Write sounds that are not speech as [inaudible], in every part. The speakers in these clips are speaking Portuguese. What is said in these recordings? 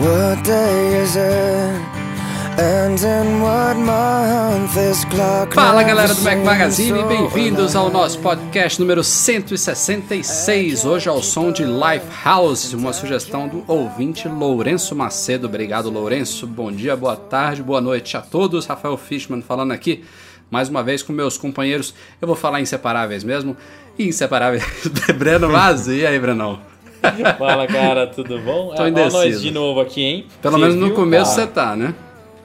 What day is it? And in what month this clock Fala galera do Mac Magazine bem-vindos ao nosso podcast número 166. Hoje ao som de Lifehouse, uma sugestão do ouvinte Lourenço Macedo. Obrigado, Lourenço. Bom dia, boa tarde, boa noite a todos. Rafael Fishman falando aqui mais uma vez com meus companheiros. Eu vou falar inseparáveis mesmo. Inseparáveis. [laughs] Breno Vaz, e aí, Brenão? [laughs] Fala, cara, tudo bom? Tô Ó, indeciso. nós de novo aqui, hein? Pelo Você menos no viu, começo você cara? tá, né?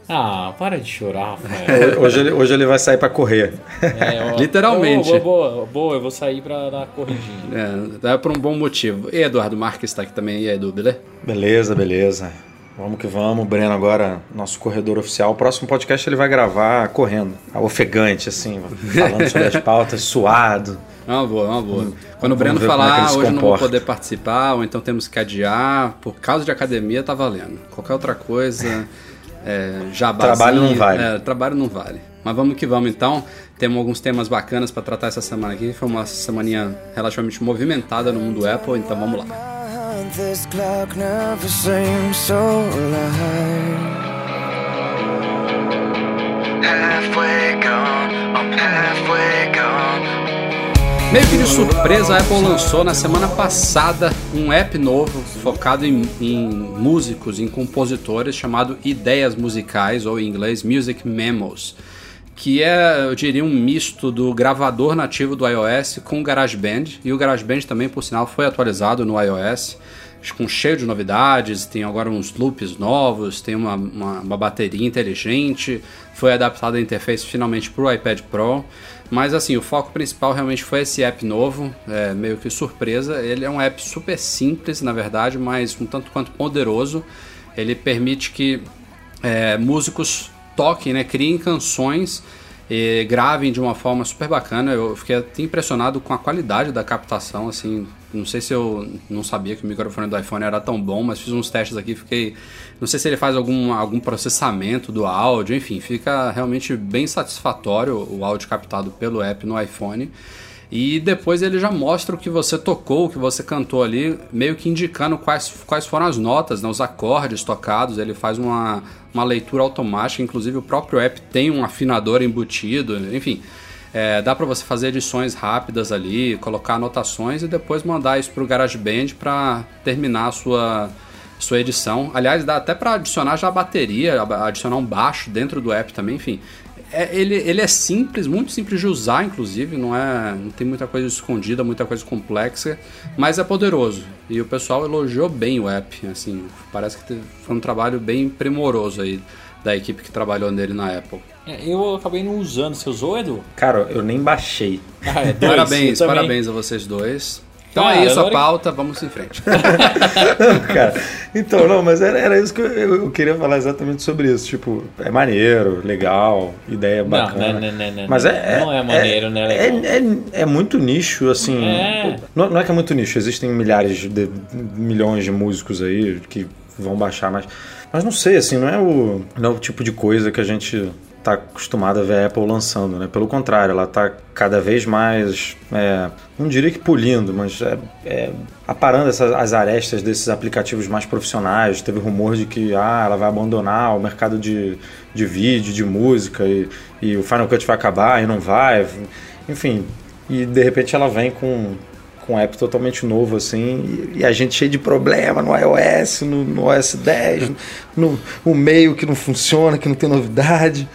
Ah, para de chorar, Rafael. Hoje ele, hoje ele vai sair pra correr. É, ó, [laughs] Literalmente. Boa, boa, boa, eu vou sair pra dar corridinha. É, é por um bom motivo. E Eduardo Marques está aqui também. E aí, Edu, beleza? Beleza, beleza. Vamos que vamos. Breno agora, nosso corredor oficial. O próximo podcast ele vai gravar correndo. Ofegante, assim, falando sobre as pautas, [laughs] suado. É uma boa, é uma boa. Quando o Breno é falar, se hoje não vou comporta." poder participar, ou então temos que adiar, por causa de academia, tá valendo. Qualquer outra coisa, é, jabazinho, Trabalho não vale. É, trabalho não vale. Mas vamos que vamos então. Temos alguns temas bacanas para tratar essa semana aqui. Foi uma semaninha relativamente movimentada no mundo Apple, então vamos lá. This clock never seems so. Halfway gone, halfway gone. Meio que de surpresa, a Apple lançou na semana passada um app novo focado em, em músicos, em compositores, chamado Ideias Musicais, ou em inglês Music Memos, que é, eu diria, um misto do gravador nativo do iOS com o GarageBand, e o GarageBand também, por sinal, foi atualizado no iOS, com cheio de novidades, tem agora uns loops novos, tem uma, uma, uma bateria inteligente, foi adaptada a interface finalmente para o iPad Pro. Mas assim, o foco principal realmente foi esse app novo, é, meio que surpresa. Ele é um app super simples, na verdade, mas um tanto quanto poderoso. Ele permite que é, músicos toquem, né, criem canções e gravem de uma forma super bacana. Eu fiquei até impressionado com a qualidade da captação, assim, não sei se eu não sabia que o microfone do iPhone era tão bom, mas fiz uns testes aqui, fiquei, não sei se ele faz algum, algum processamento do áudio, enfim, fica realmente bem satisfatório o áudio captado pelo app no iPhone. E depois ele já mostra o que você tocou, o que você cantou ali, meio que indicando quais, quais foram as notas, né, os acordes tocados. Ele faz uma, uma leitura automática, inclusive o próprio app tem um afinador embutido, enfim. É, dá para você fazer edições rápidas ali, colocar anotações e depois mandar isso para o GarageBand para terminar a sua, sua edição. Aliás, dá até para adicionar já a bateria, adicionar um baixo dentro do app também, enfim. É, ele, ele é simples, muito simples de usar, inclusive, não é, não tem muita coisa escondida, muita coisa complexa, mas é poderoso. E o pessoal elogiou bem o app, assim, parece que foi um trabalho bem primoroso aí da equipe que trabalhou nele na Apple. É, Eu acabei não usando. Você usou, Edu? Cara, eu nem baixei. Ah, é dois, Parabéns, parabéns a vocês dois. Então Cara, é isso a pauta, vamos em frente. [laughs] Cara, então, não, mas era, era isso que eu, eu queria falar exatamente sobre isso. Tipo, é maneiro, legal, ideia Não, bacana. não, não, não, mas é, não é maneiro, né? É, Legal. é, é muito nicho, assim. É. Não, não é que é muito nicho, existem milhares de milhões de músicos aí que vão baixar, mas, mas não sei, assim, não é o, não é o tipo de coisa que a gente tá acostumado a ver a Apple lançando, né? Pelo contrário, ela tá cada vez mais, é, não diria que polindo, mas é, é, aparando essas, as arestas desses aplicativos mais profissionais. Teve rumor de que ah, ela vai abandonar o mercado de, de vídeo, de música e, e o Final Cut vai acabar e não vai. Enfim, e de repente ela vem com com um app totalmente novo assim e, a gente cheio de problema no iOS, no, no OS 10, [laughs] no, o meio que não funciona, que não tem novidade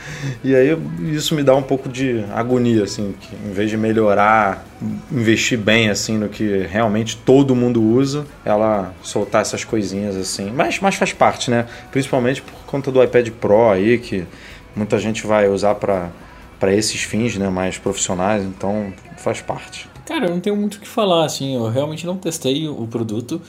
e aí isso me dá um pouco de agonia assim, que em vez de melhorar, investir bem assim no que realmente todo mundo usa, ela soltar essas coisinhas assim, mas, mas faz parte, né? Principalmente por conta do iPad Pro aí que muita gente vai usar para para esses fins, né, mais profissionais, então faz parte. Cara, eu não tenho muito o que falar, assim, eu realmente não testei o produto.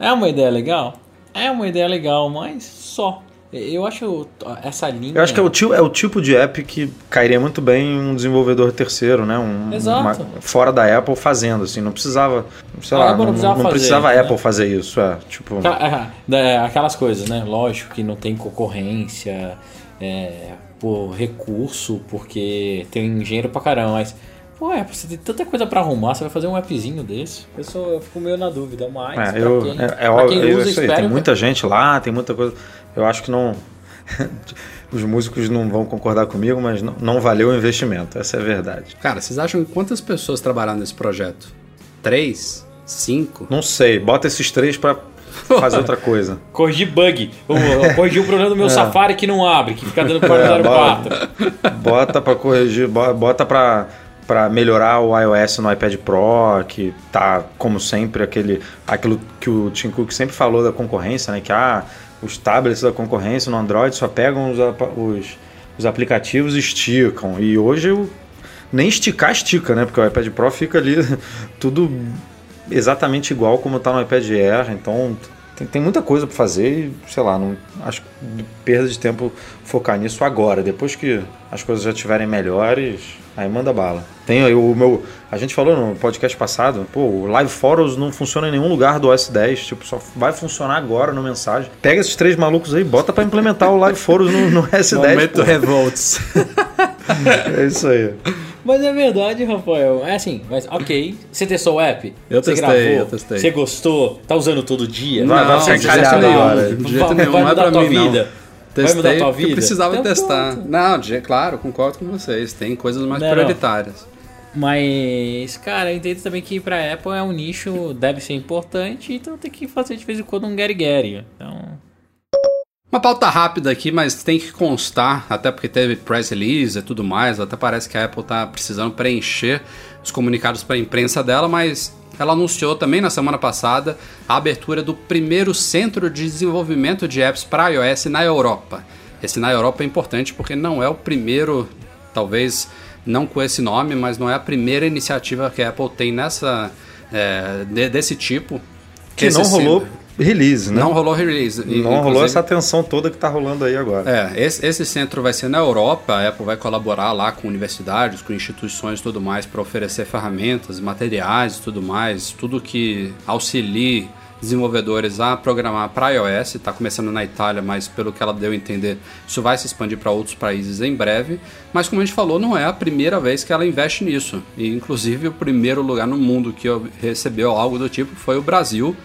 É uma ideia legal? É uma ideia legal, mas só. Eu acho essa linha. Eu acho que é o, tipo, é o tipo de app que cairia muito bem em um desenvolvedor terceiro, né? Um, Exato. uma- fora da Apple fazendo, assim. Não precisava. Sei A lá, Apple não não, precisava não fazer, precisava a né? Apple fazer isso. É, tipo. É, é, aquelas coisas, né? Lógico que não tem concorrência é, por recurso, porque tem engenheiro pra caramba, mas. Pô, é, você tem tanta coisa pra arrumar, você vai fazer um appzinho desse? Eu, sou, eu fico meio na dúvida, mas. É, pra eu, quem, é, é óbvio, quem é usa, isso aí, espero. tem muita gente lá, tem muita coisa. Eu acho que não. [laughs] Os músicos não vão concordar comigo, mas não, não valeu o investimento, essa é a verdade. Cara, vocês acham quantas pessoas trabalharam nesse projeto? Três? Cinco? Não sei, bota esses três pra fazer outra coisa. [laughs] Corrigir bug. Eu, eu corrigi o problema do meu Safari que não abre, que fica dando [laughs] É, 404. Bota pra corrigir, bo- bota pra, pra melhorar o iOS no iPad Pro, que tá, como sempre, aquele, aquilo que o Tim Cook sempre falou da concorrência, né? Que ah, os tablets da concorrência no Android só pegam os, os, os aplicativos e esticam. E hoje o- nem esticar estica, né? Porque o iPad Pro fica ali [laughs] tudo exatamente igual como tá no iPad Air, então tem, tem muita coisa para fazer e, sei lá, não acho perda de tempo focar nisso agora, depois que as coisas já estiverem melhores, aí manda bala. Tem aí o meu, a gente falou no podcast passado, pô, o Live Photos não funciona em nenhum lugar do OS 10, tipo, só vai funcionar agora no mensagem. Pega esses três malucos aí, bota para implementar o Live Photos no, no OS 10, Momento pô. [laughs] revolts. É isso aí. Mas é verdade, Rafael. É assim, mas ok. Você testou o app? Eu você testei, gravou? eu testei. Você gostou? Tá usando todo dia? Não, de jeito encalhado nenhum, agora. De jeito nenhum, não é pra mim, não. Vida? Vai Testei mudar a tua vida? precisava Então testar. pronto. Não, de- claro, concordo com vocês. Tem coisas mais Não, não. prioritárias. Mas, cara, eu entendo também que pra Apple é um nicho, deve ser importante, então tem que fazer de vez em quando um Gary Gary. Então. Uma pauta rápida aqui, mas tem que constar, até porque teve press release e tudo mais, até parece que a Apple tá precisando preencher os comunicados para a imprensa dela, mas ela anunciou também na semana passada a abertura do primeiro centro de desenvolvimento de apps para iOS na Europa. Esse na Europa é importante porque não é o primeiro, talvez não com esse nome, mas não é a primeira iniciativa que a Apple tem nessa é, de- desse tipo. Que não rolou release, né? Não rolou release. Não rolou Inclusive- essa atenção toda que tá rolando aí agora. é, esse, esse centro vai ser na Europa, a Apple vai colaborar lá com universidades, com instituições e tudo mais para oferecer ferramentas, materiais e tudo mais, tudo que auxilie desenvolvedores a programar para iOS, está começando na Itália, mas pelo que ela deu a entender, isso vai se expandir para outros países em breve. Mas como a gente falou, não é a primeira vez que ela investe nisso. E inclusive o primeiro lugar no mundo que recebeu algo do tipo foi o Brasil.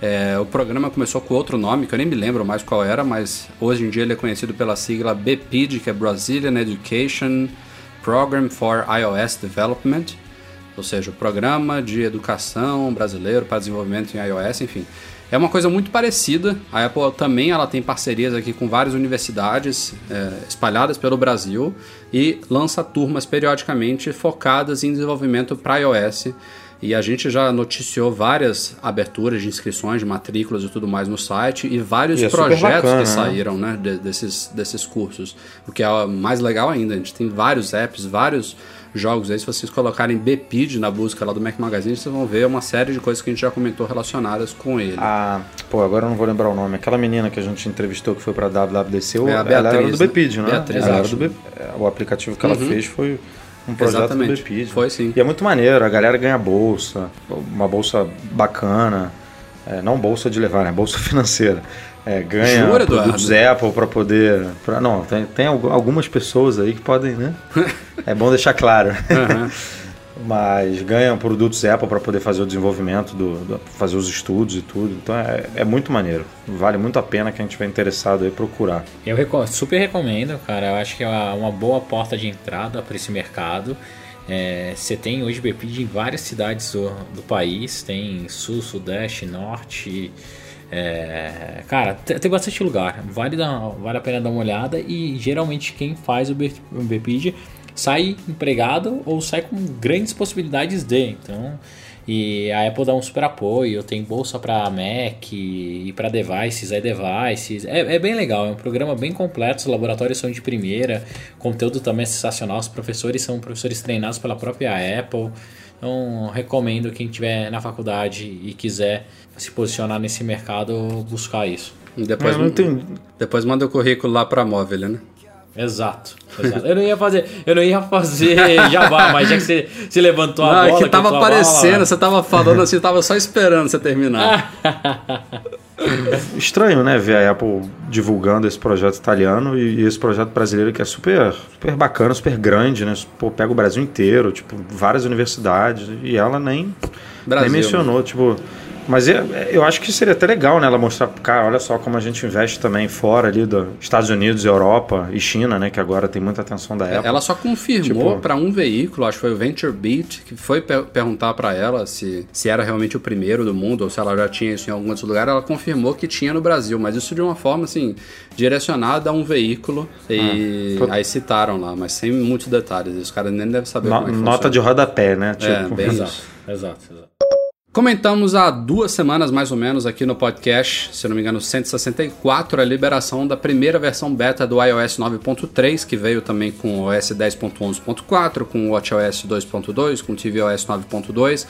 É, o programa começou com outro nome, que eu nem me lembro mais qual era, mas hoje em dia ele é conhecido pela sigla BPID, que é Brazilian Education Program for iOS Development, ou seja, o Programa de Educação Brasileiro para Desenvolvimento em iOS, enfim. É uma coisa muito parecida. A Apple também ela tem parcerias aqui com várias universidades é, espalhadas pelo Brasil e lança turmas periodicamente focadas em desenvolvimento para iOS. E a gente já noticiou várias aberturas de inscrições, de matrículas e tudo mais no site e vários E é projetos bacana, que né? saíram né, de- desses, desses cursos. O que é mais legal ainda, a gente tem vários apps, vários jogos aí. Se vocês colocarem BPID na busca lá do Mac Magazine, vocês vão ver uma série de coisas que a gente já comentou relacionadas com ele. A, pô, agora eu não vou lembrar o nome. Aquela menina que a gente entrevistou que foi pra WWDC, É, a ela era Beatriz, do né? BPID, né? Beatriz, ela era do B- é, O aplicativo que ela Uhum. fez foi um projeto Exatamente. do BPID. Foi sim. E é muito maneiro, a galera ganha bolsa, uma bolsa bacana. É, não bolsa de levar, né? Bolsa [laughs] financeira. É, ganha Jura, produtos Apple para poder. Pra, não, tem, tem algu- algumas pessoas aí que podem, né? [laughs] é bom deixar claro. Aham. [laughs] Mas ganham produtos Apple para poder fazer o desenvolvimento, do, do- fazer os estudos e tudo. Então é, é muito maneiro. Vale muito a pena quem estiver interessado aí procurar. Eu super recomendo, cara. Eu acho que é uma boa porta de entrada para esse mercado. É, Você tem hoje BPID em várias cidades do, do país, tem sul, sudeste, norte. é, cara, te- tem bastante lugar. Vale, dar, vale a pena dar uma olhada. E geralmente quem faz o BPID sai empregado ou sai com grandes possibilidades de. Então, e a Apple dá um super apoio, tem bolsa para Mac e para devices, iDevices. É, é bem legal, é um programa bem completo, os laboratórios são de primeira, conteúdo também é sensacional, os professores são professores treinados pela própria Apple. Então, recomendo quem estiver na faculdade e quiser se posicionar nesse mercado, buscar isso. E Depois, entendi. depois manda o currículo lá pra móvel, né? Exato, exato. Eu não ia fazer, eu não ia fazer [laughs] jabá, mas já que você se levantou a Não, é bola, que tava eu tô a bola, aparecendo, você tava falando assim, tava só esperando você terminar. [laughs] Estranho, né, ver a Apple divulgando esse projeto italiano e, e esse projeto brasileiro que é super, super bacana, super grande, né? Pô, pega o Brasil inteiro, tipo, várias universidades, e ela nem, Brasil, nem mencionou, tipo. Mas é- é- eu acho que seria até legal, né? Ela mostrar, cara, olha só como a gente investe também fora ali dos Estados Unidos, Europa e China, né? Que agora tem muita atenção da Apple. Ela só confirmou Tipo- pra um veículo, acho que foi o Venture Beat, que foi per- perguntar pra ela se, se era realmente o primeiro do mundo ou se ela já tinha isso em algum outro lugar. Ela confirmou que tinha no Brasil, mas isso de uma forma assim, direcionada a um veículo. E Ah, aí citaram lá, mas sem muitos detalhes. Os caras nem devem saber No- como é que nota de funciona. rodapé, né? É, Tipo, bem [laughs] Exato, exato, exato. Comentamos há duas semanas mais ou menos aqui no podcast, se não me engano, 164, a liberação da primeira versão beta do iOS 9.3, que veio também com o OS 10.11.4, com o WatchOS 2.2, com o tvOS 9.2.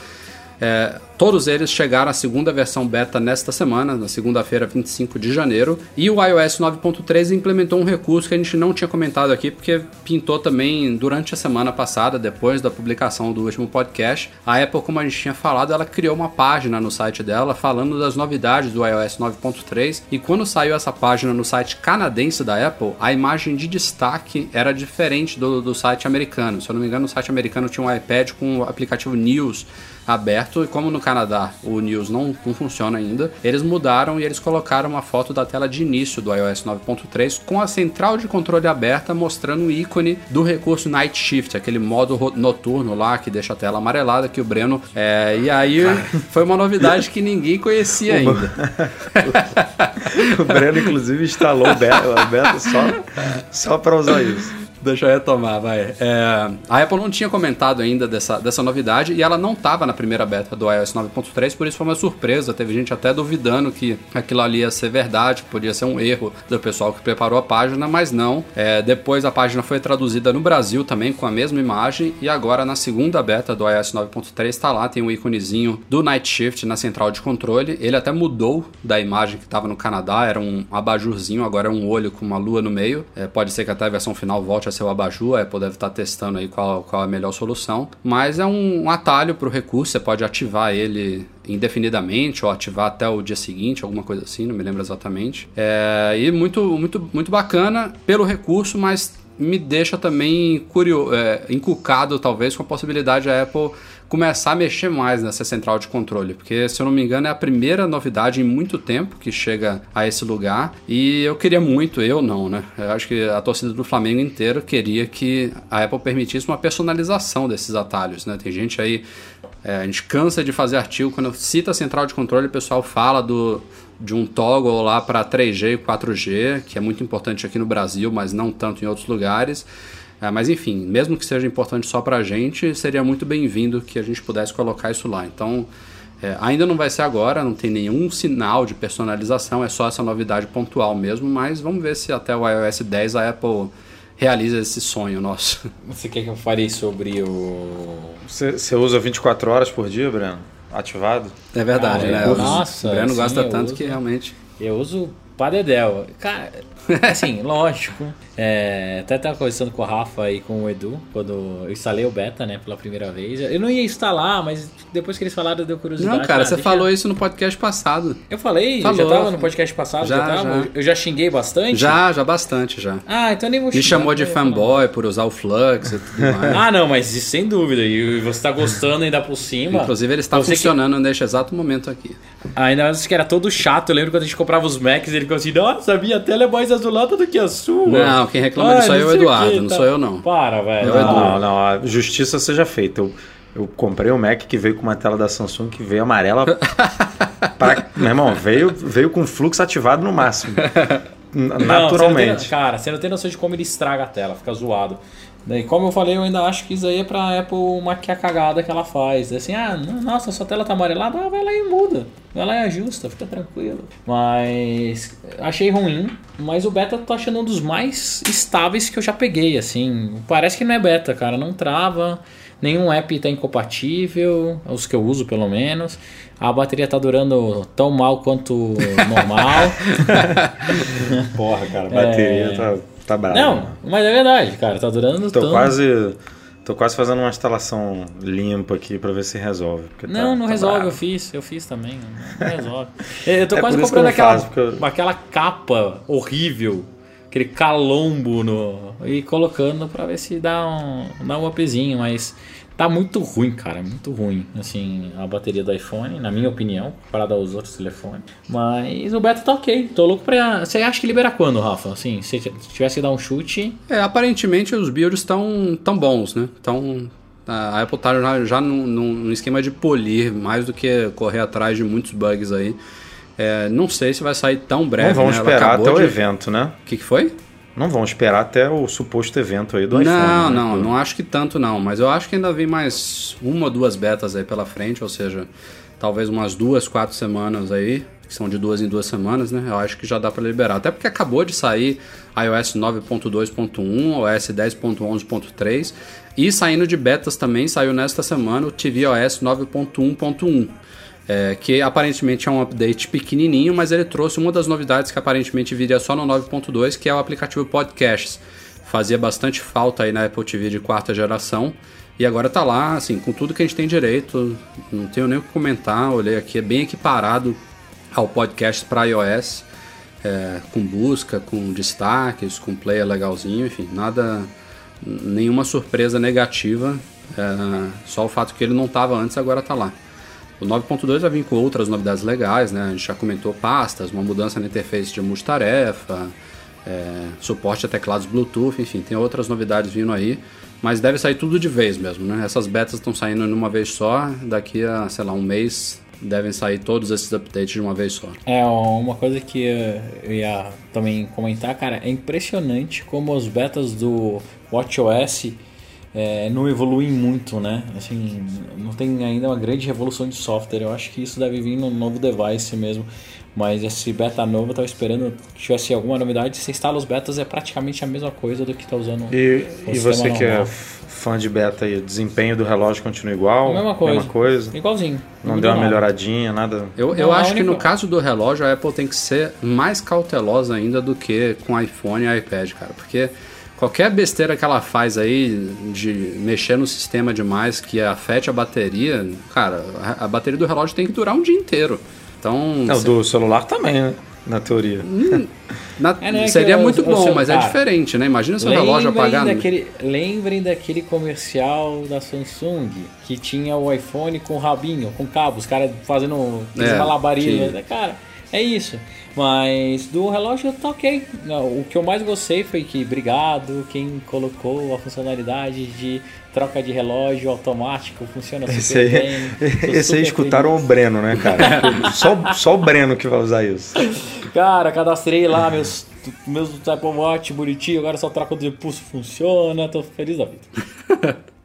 É, todos eles chegaram à segunda versão beta nesta semana, na segunda-feira, 25 de janeiro. E o iOS 9.3 implementou um recurso que a gente não tinha comentado aqui, porque pintou também durante a semana passada, depois da publicação do último podcast. A Apple, como a gente tinha falado, ela criou uma página no site dela falando das novidades do iOS 9.3. E quando saiu essa página no site canadense da Apple, a imagem de destaque era diferente do, do site americano. Se eu não me engano, o site americano tinha um iPad com o aplicativo News aberto e como no Canadá o News não, não funciona ainda, eles mudaram e eles colocaram uma foto da tela de início do iOS 9.3 com a central de controle aberta mostrando o ícone do recurso Night Shift, aquele modo noturno lá que deixa a tela amarelada que o Breno é, e aí foi uma novidade que ninguém conhecia ainda. [laughs] o Breno, inclusive, instalou o beta, só, só pra usar isso. Deixa eu retomar, vai. É, a Apple não tinha comentado ainda dessa, dessa novidade e ela não estava na primeira beta do iOS 9.3, por isso foi uma surpresa. Teve gente até duvidando que aquilo ali ia ser verdade, que podia ser um erro do pessoal que preparou a página, mas não. É, depois a página foi traduzida no Brasil também com a mesma imagem e agora na segunda beta do iOS 9.3 está lá, tem um íconezinho do Night Shift na central de controle. Ele até mudou da imagem que estava no Canadá, era um abajurzinho, agora é um olho com uma lua no meio. É, pode ser que até a versão final volte a ser o abajur, a Apple deve estar testando aí qual, qual a melhor solução. Mas é um, atalho para o recurso, você pode ativar ele indefinidamente ou ativar até o dia seguinte, alguma coisa assim, não me lembro exatamente. É, e muito, muito, muito bacana pelo recurso, mas me deixa também curioso, é, encucado talvez com a possibilidade da Apple começar a mexer mais nessa central de controle, porque se eu não me engano é a primeira novidade em muito tempo que chega a esse lugar e eu queria muito, eu não, né? Eu acho que a torcida do Flamengo inteira queria que a Apple permitisse uma personalização desses atalhos, né? Tem gente aí, é, a gente cansa de fazer artigo quando cita a central de controle, o pessoal fala do de um toggle lá para 3G e 4G, que é muito importante aqui no Brasil, mas não tanto em outros lugares. É, mas enfim, mesmo que seja importante só para a gente, seria muito bem-vindo que a gente pudesse colocar isso lá. Então, é, ainda não vai ser agora, não tem nenhum sinal de personalização, é só essa novidade pontual mesmo, mas vamos ver se até o iOS 10 a Apple realiza esse sonho nosso. [laughs] Você quer que eu fale sobre o. Você, você usa 24 horas por dia, Breno? Ativado? É verdade, Ah, né? eu- O nossa, Breno sim, gosta tanto uso. que realmente. Eu uso Padedel. Cara, [laughs] assim, lógico. É, até tava conversando com o Rafa e com o Edu quando eu instalei o beta, né, pela primeira vez. Eu não ia instalar, mas depois que eles falaram, deu curiosidade. Não, cara, Ah, você deixa- falou isso no podcast passado. Eu falei, Falou. já tava no podcast passado, já, Já, tava. já. Eu já xinguei bastante. Já, já bastante, já. Ah, então nem vou Me xingar, chamou de fanboy por usar o Flux e tudo [laughs] mais. Ah, não, mas isso sem dúvida. E você tá gostando ainda por cima. Inclusive, ele está Você que- funcionando neste exato momento aqui. Ainda mais que era todo chato. Eu lembro quando a gente comprava os Macs, ele ficou assim: Nossa, a minha tela é mais azulada do que a sua. Não, quem reclama disso aí é o Eduardo, quê, não tá. sou eu, não. Para, velho. É. Não, não, a justiça seja feita. Eu, eu comprei um Mac que veio com uma tela da Samsung que veio amarela. [laughs] pra- meu irmão, veio, veio com fluxo ativado no máximo. N- [laughs] Não, você não Naturalmente. tem- cara, você não tem noção de como ele estraga a tela, fica zoado. Daí, como eu falei, eu ainda acho que isso aí é pra Apple maquiar a cagada que ela faz. Assim, ah, nossa, sua tela tá amarelada, ah, vai lá e muda. Vai lá e ajusta, fica tranquilo. Mas achei ruim, mas o beta tô achando um dos mais estáveis que eu já peguei, assim. Parece que não é beta, cara, não trava. Nenhum app está incompatível, os que eu uso pelo menos. A bateria tá durando tão mal quanto normal. [laughs] Porra, cara, a bateria É. tá, tá brava. Não, mas é verdade, cara. Tá durando Tô tanto. quase. Tô quase fazendo uma instalação limpa aqui pra ver se resolve. tá- Não, não tá resolve, bravo. eu fiz, eu fiz também. Não [laughs] resolve. Eu tô É quase comprando aquela, faço, porque eu- aquela capa horrível, aquele calombo no, e colocando pra ver se dá um, dá um upzinho, mas tá muito ruim, cara, muito ruim. Assim, a bateria do iPhone, na minha opinião, comparada aos outros telefones. Mas o beta tá ok, tô louco pra. Você acha que libera quando, Rafa? Assim, se tivesse que dar um chute. É, aparentemente os builds estão tão bons, né? Então a Apple tá já, já num, num esquema de polir mais do que correr atrás de muitos bugs aí. É, não sei se vai sair tão breve. Não vão né? Esperar até o de- evento, né? O que, que foi? Não vão esperar até o suposto evento aí do não, iPhone. né? não, não acho que tanto não. Mas eu acho que ainda vem mais uma ou duas betas aí pela frente, ou seja, talvez umas duas, quatro semanas aí, que são de duas em duas semanas, né? Eu acho que já dá para liberar. Até porque acabou de sair iOS 9.2.1, OS 10.11.3 e saindo de betas também, saiu nesta semana o tvOS 9.1.1. É, que aparentemente é um update pequenininho, mas ele trouxe uma das novidades que aparentemente viria só no 9.2, que é o aplicativo Podcasts. Fazia bastante falta aí na Apple TV de quarta geração. E agora tá lá, assim, com tudo que a gente tem direito. Não tenho nem o que comentar. Olhei aqui, é bem equiparado ao podcast para iOS. é, com busca, com destaques, com player legalzinho, enfim, nada. Nenhuma surpresa negativa. é, só o fato que ele não estava antes agora tá lá. O 9.2 vai vir com outras novidades legais, né? A gente já comentou pastas, uma mudança na interface de multitarefa, é, suporte a teclados Bluetooth, enfim, tem outras novidades vindo aí, mas deve sair tudo de vez mesmo, né? Essas betas estão saindo numa vez só, daqui a, sei lá, um mês devem sair todos esses updates de uma vez só. É, uma coisa que eu ia também comentar, cara, é impressionante como os betas do WatchOS é, não evoluem muito, né? Assim, não tem ainda uma grande revolução de software. Eu acho que isso deve vir no novo device mesmo. Mas esse beta novo eu tava esperando que tivesse alguma novidade. Você instala os betas, é praticamente a mesma coisa do que tá usando E, o e você que é normal. fã de beta aí, o desempenho do relógio continua igual? A mesma coisa. Mesma coisa? Igualzinho. Não mudou deu uma nada. melhoradinha, nada. Eu, Não, eu acho que no caso do relógio a Apple tem que ser mais cautelosa ainda do que com iPhone e iPad, cara, porque qualquer besteira que ela faz aí de mexer no sistema demais que afete a bateria, cara, a, bateria do relógio tem que durar um dia inteiro. Então, É, o se- do celular também, né? Na teoria. na- [laughs] É, né, seria o- muito o bom, seu- mas é cara, diferente, né? Imagina seu relógio Lembrem apagar. Daquele, lembrem daquele comercial da Samsung que tinha o iPhone com rabinho, com cabo, os caras fazendo É, malabarismos. tinha. Cara, é isso. Mas do relógio tá ok. O que eu mais gostei foi que, obrigado, quem colocou a funcionalidade de troca de relógio automático, funciona super Esse aí, bem. [laughs] Esse aí escutaram o Breno, né, cara? [laughs] só, só o Breno que vai usar isso. Cara, cadastrei lá meus, meus Apple Watch bonitinho, agora só troca de pulso funciona, tô feliz da vida. [laughs]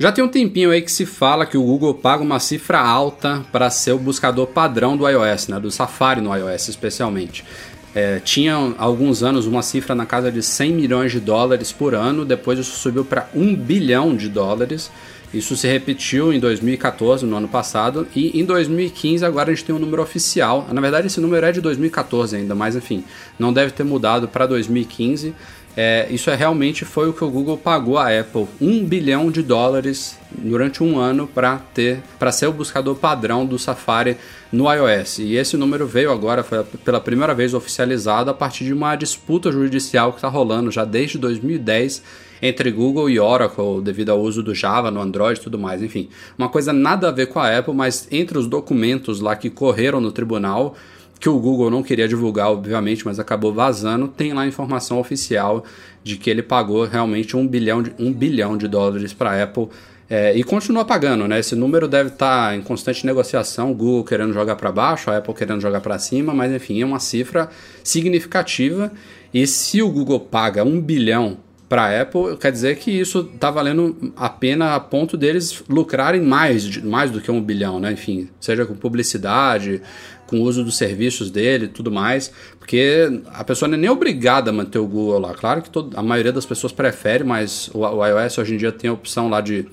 Já tem um tempinho aí que se fala que o Google paga uma cifra alta para ser o buscador padrão do iOS, né? do Safari no iOS especialmente. É, tinha alguns anos uma cifra na casa de 100 milhões de dólares por ano, depois isso subiu para 1 bilhão de dólares. Isso se repetiu em 2014, no ano passado, e em 2015 agora a gente tem um número oficial. Na verdade, esse número é de 2014 ainda, mas enfim, não deve ter mudado para 2015. É, isso é realmente foi o que o Google pagou à Apple, 1 bilhão de dólares durante um ano para ter para ser o buscador padrão do Safari no iOS. E esse número veio agora, pela primeira vez oficializado a partir de uma disputa judicial que está rolando já desde 2010 entre Google e Oracle, devido ao uso do Java no Android e tudo mais. Enfim, uma coisa nada a ver com a Apple, mas entre os documentos lá que correram no tribunal, que o Google não queria divulgar, obviamente, mas acabou vazando, tem lá informação oficial de que ele pagou realmente um bilhão de, um bilhão de dólares para a Apple. É, e continua pagando, né? Esse número deve estar em constante negociação, Google querendo jogar para baixo, a Apple querendo jogar para cima, mas enfim, é uma cifra significativa. E se o Google paga um bilhão para a Apple, quer dizer que isso está valendo a pena a ponto deles lucrarem mais, mais do que um bilhão, né? Enfim, seja com publicidade, com o uso dos serviços dele e tudo mais, porque a pessoa não é nem obrigada a manter o Google lá. Claro que todo, a maioria das pessoas prefere, mas o, o iOS hoje em dia tem a opção lá de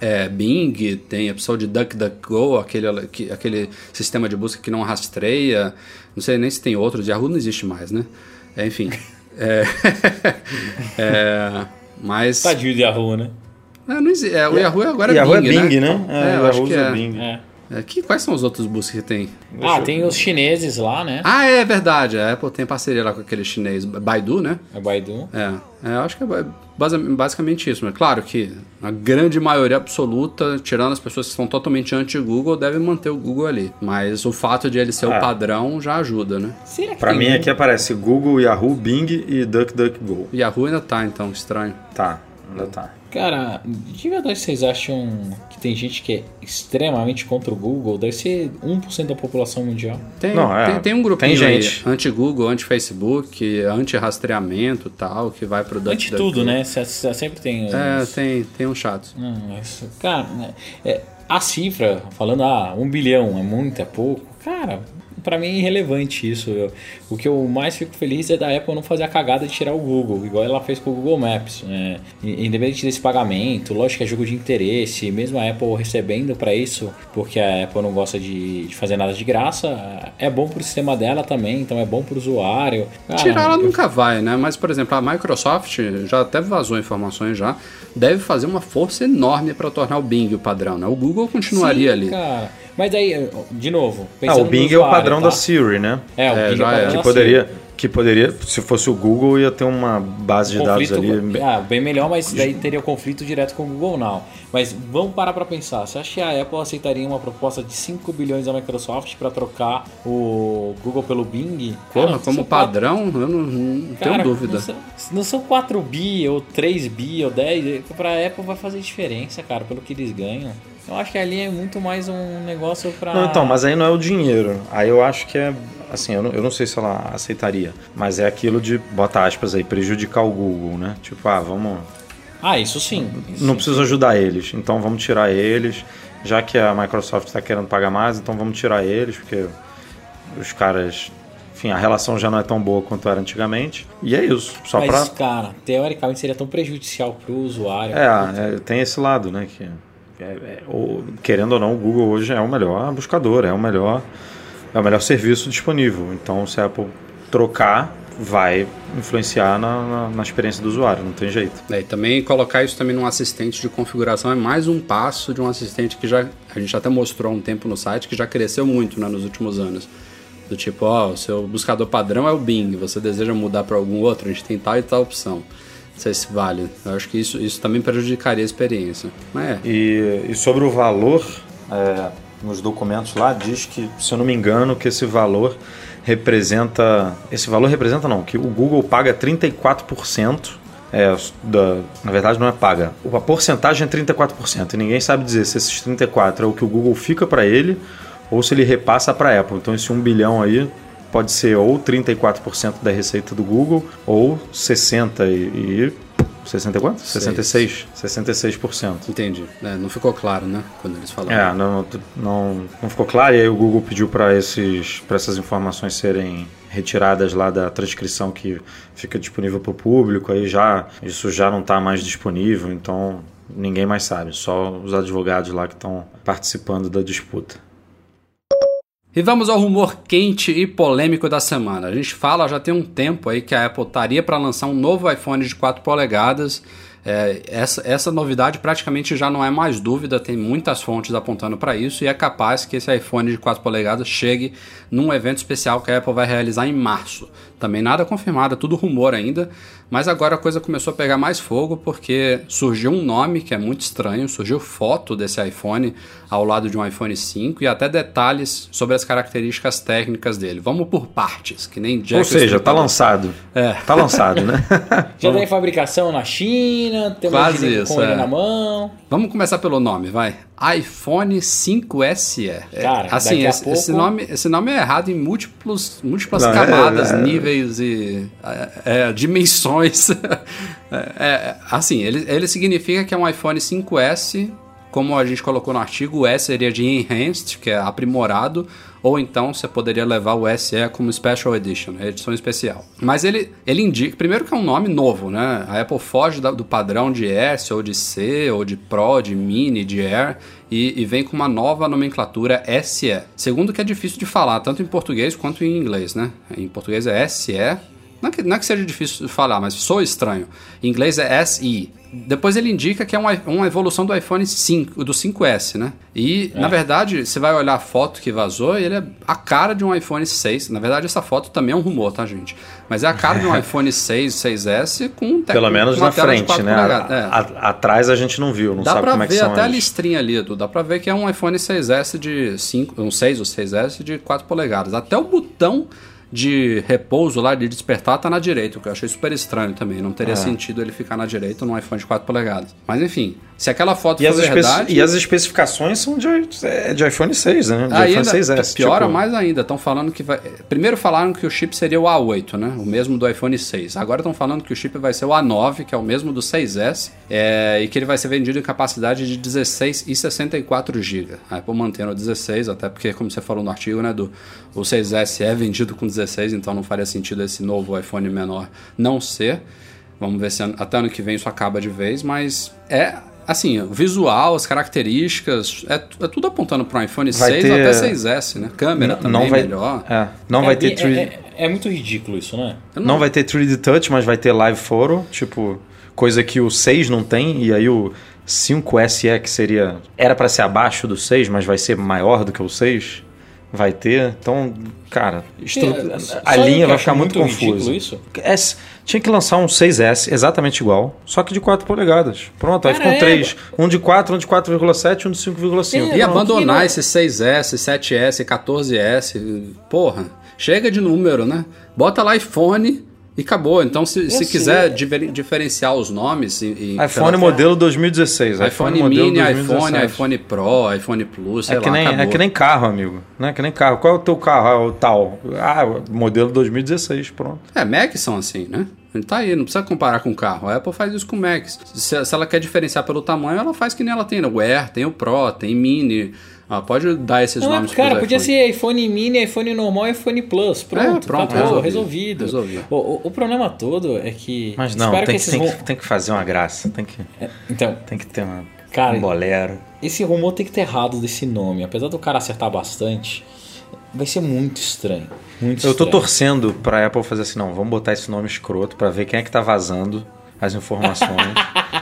é, Bing, tem a opção de DuckDuckGo, aquele, aquele sistema de busca que não rastreia. Não sei nem se tem outros, Yahoo não existe mais, né? É, enfim. [laughs] é, [laughs] é, mas. Tadinho de Yahoo, né? É, não existe, é, o Yahoo agora é Yahoo Bing, é Bing, né? né? É, eu Yahoo acho que é. Bing. É. Que, quais são os outros buscas que tem? Ah, tem os chineses lá, né? Ah, é verdade. A Apple tem parceria lá com aquele chinês, Baidu, né? É Baidu. É, é eu acho que é basicamente isso. Mas claro que a grande maioria absoluta, tirando as pessoas que são totalmente anti-Google, deve manter o Google ali. Mas o fato de ele ser Ah. o padrão já ajuda, né? Será que Pra mim um- aqui aparece Google, Yahoo, Bing e DuckDuckGo. Yahoo ainda tá, então, estranho. Tá, ainda tá. Cara, de verdade vocês acham que tem gente que é extremamente contra o Google? Deve ser 1% da população mundial. Tem, Não, é, tem, tem um grupinho tem aí, gente. anti-Google, anti-Facebook, anti-rastreamento e tal, que vai pro DuckDuckGo. tudo, né? Cê- cê sempre tem. É, tem, tem um chato. Não, isso, cara, né, é, a cifra, falando, ah, um bilhão é muito, é pouco, cara, pra mim é irrelevante isso. Eu- o que eu mais fico feliz é da Apple não fazer a cagada de tirar o Google, igual ela fez com o Google Maps. Né? Independente desse pagamento, lógico que é jogo de interesse, mesmo a Apple recebendo pra isso, porque a Apple não gosta de, de fazer nada de graça, é bom pro sistema dela também, então é bom pro usuário. Cara, Tirar ela eu- nunca vai, né? Mas, por exemplo, a Microsoft já até vazou informações já, deve fazer uma força enorme para tornar o Bing o padrão, né? O Google continuaria Sim, ali. Cara. Mas aí, de novo, Ah, pensando o no Bing é o usuário, padrão tá? da Siri, né? É, o É, Bing já é o padrão é. da Que Siri. poderia, que poderia, se fosse o Google, ia ter uma base de dados conflito, ali. ah, bem melhor, mas daí teria conflito direto com o Google Now. Mas vamos parar pra pensar. Você acha que a Apple aceitaria uma proposta de 5 bilhões da Microsoft pra trocar o Google pelo Bing? Porra, Cara, como são padrão, eu não, não quatro- cara, tenho dúvida. Não são, não são 4 bi, ou 3 bi, ou 10. Pra Apple vai fazer diferença, cara, pelo que eles ganham. Eu acho que ali é muito mais um negócio pra. Não, então, mas aí não é o dinheiro. Aí eu acho que é. Assim, eu não, eu não sei se ela aceitaria. Mas é aquilo de, bota aspas aí, prejudicar o Google, né? Tipo, ah, vamos. Ah, isso sim. Isso Não sim. preciso ajudar eles, então vamos tirar eles. Já que a Microsoft está querendo pagar mais, então vamos tirar eles, porque os caras. Enfim, a relação já não é tão boa quanto era antigamente. E é isso. Só Mas, pra. cara, teoricamente seria tão prejudicial pro usuário. É, é, tem esse lado, né? Que é- é- o- querendo ou não, o Google hoje é o melhor buscador, é o melhor, é o melhor serviço disponível. Então, se a Apple trocar, vai influenciar na, na- na experiência do usuário, não tem jeito. É, e também colocar isso também num assistente de configuração é mais um passo de um assistente que já a gente até mostrou há um tempo no site que já cresceu muito né, nos últimos anos. Do tipo, ó, o seu buscador padrão é o Bing, você deseja mudar para algum outro, a gente tem tal e tal opção. Se vale. Eu acho que isso, isso também prejudicaria a experiência. Mas é. E, e sobre o valor, é, nos documentos lá diz que, se eu não me engano, que esse valor representa. Esse valor representa não, que o Google paga 34%. É, da, na verdade não é paga. A porcentagem é 34%. E ninguém sabe dizer se esses 34% é o que o Google fica para ele ou se ele repassa para a Apple. Então esse 1 bilhão aí pode ser ou 34% da receita do Google ou 60% e. e 60 e quanto? 66%. 66%. Entendi. É, não ficou claro, né? Quando eles falaram. É, não, não, não ficou claro e aí o Google pediu para essas informações serem retiradas lá da transcrição que fica disponível para o público, aí já isso já não está mais disponível, então ninguém mais sabe, só os advogados lá que estão participando da disputa. E vamos ao rumor quente e polêmico da semana. A gente fala já tem um tempo aí que a Apple estaria para lançar um novo iPhone de 4 polegadas. É, essa, essa novidade praticamente já não é mais dúvida, tem muitas fontes apontando para isso e é capaz que esse iPhone de 4 polegadas chegue num evento especial que a Apple vai realizar em março. Também nada confirmado, é tudo rumor ainda, mas agora a coisa começou a pegar mais fogo porque surgiu um nome que é muito estranho, surgiu foto desse iPhone ao lado de um iPhone 5 e até detalhes sobre as características técnicas dele. Vamos por partes, que nem Jack Ou seja, tá lançado. É. Tá lançado, né? [laughs] Já tem fabricação na China, tem uma Quase gente isso, com ele é. na mão. Vamos começar pelo nome, vai. iPhone 5SE. É, Cara, assim, daqui a esse, esse pouco- nome, esse nome é errado em múltiplos, múltiplas Não, é- camadas, é- níveis e é, é, dimensões. [laughs] É, é, assim, ele, ele significa que é um iPhone 5S, como a gente colocou no artigo, o S seria de enhanced, que é aprimorado. Ou então você poderia levar o SE como Special Edition, a edição especial. Mas ele, ele indica, primeiro que é um nome novo, né? A Apple foge do padrão de S, ou de C, ou de Pro, de Mini, de Air, e, e, vem com uma nova nomenclatura SE. Segundo que é difícil de falar, tanto em português quanto em inglês, né? Em português é SE, não é, que, não é que seja difícil de falar, mas sou estranho. Em inglês é SE. Depois ele indica que é uma, uma evolução do iPhone 5, do 5S, né? E, é. na verdade, você vai olhar a foto que vazou e ele é a cara de um iPhone 6. Na verdade, essa foto também é um rumor, tá, gente? Mas é a cara de um [laughs] iPhone 6, 6S com Pelo menos na frente, né? A, é. a, atrás a gente não viu, não dá sabe como é que são Dá pra ver até a listrinha ali. Dá pra ver que é um iPhone 6S de 5, um 6 ou 6S de 4 polegadas. Até o botão de repouso lá, de despertar, tá na direita, o que eu achei super estranho também. Não teria é. sentido ele ficar na direita num iPhone de 4 polegadas. Mas enfim, se aquela foto e for verdade... E as especificações são de, é, de iPhone 6, né? De aí iPhone 6S. Piora tipo... mais ainda. Estão falando que vai... Primeiro falaram que o chip seria o A8, né? O mesmo do iPhone 6. Agora estão falando que o chip vai ser o A9, que é o mesmo do 6S, é... e que ele vai ser vendido em capacidade de 16 e 64 GB. A Apple mantendo o 16, até porque, como você falou no artigo, né, do o 6S é vendido com 16, então não faria sentido esse novo iPhone menor não ser. Vamos ver se até ano que vem isso acaba de vez, mas é assim, o visual, as características, é, é tudo apontando para o iPhone vai 6 ter... até 6S, né? Câmera não, também não vai, melhor. É, não é, vai ter 3D... É, é, é, muito ridículo isso, né? Não, não vai ter 3D Touch, mas vai ter Live Photo, tipo, coisa que o 6 não tem, e aí o 5SE que seria era para ser abaixo do 6, mas vai ser maior do que o 6 vai ter. Então, cara, estru... é, a linha vai ficar muito, muito confusa. Isso? É, tinha que lançar um 6S exatamente igual, só que de 4 polegadas. Pronto, aí ficam é. três. Um de 4, um de 4,7 um de 5,5. É, e abandonar esse 6S, 7S, 14S. Porra, chega de número, né? Bota lá iPhone e acabou. Então, se, se quiser diferenciar os nomes. E, e iPhone modelo 2016. iPhone, iPhone Mini, 2017. iPhone, iPhone Pro, iPhone Plus, sei é que lá. Nem, é que nem carro, amigo. Não é que nem carro. Qual é o teu carro? Ah, o tal. Ah, modelo 2016, pronto. É, Mac são assim, né? Ele tá aí, não precisa comparar com carro. A Apple faz isso com Macs. Se, se ela quer diferenciar pelo tamanho, ela faz que nem ela tem. Né? O Air, tem o Pro, tem Mini. Ah, pode dar esses não, nomes Cara, podia ser iPhone mini, iPhone normal e iPhone Plus. Pronto, é, pronto acabou, resolvido. resolvido. O, o, o, problema todo é que. Mas não, tem que, tem, que, tem que fazer uma graça. Tem que, é, então, tem que ter uma, cara, um bolero. Esse rumor tem que ter errado desse nome. Apesar do cara acertar bastante, vai ser muito estranho. Muito Eu tô torcendo pra Apple fazer assim, não, vamos botar esse nome escroto pra ver quem é que tá vazando as informações.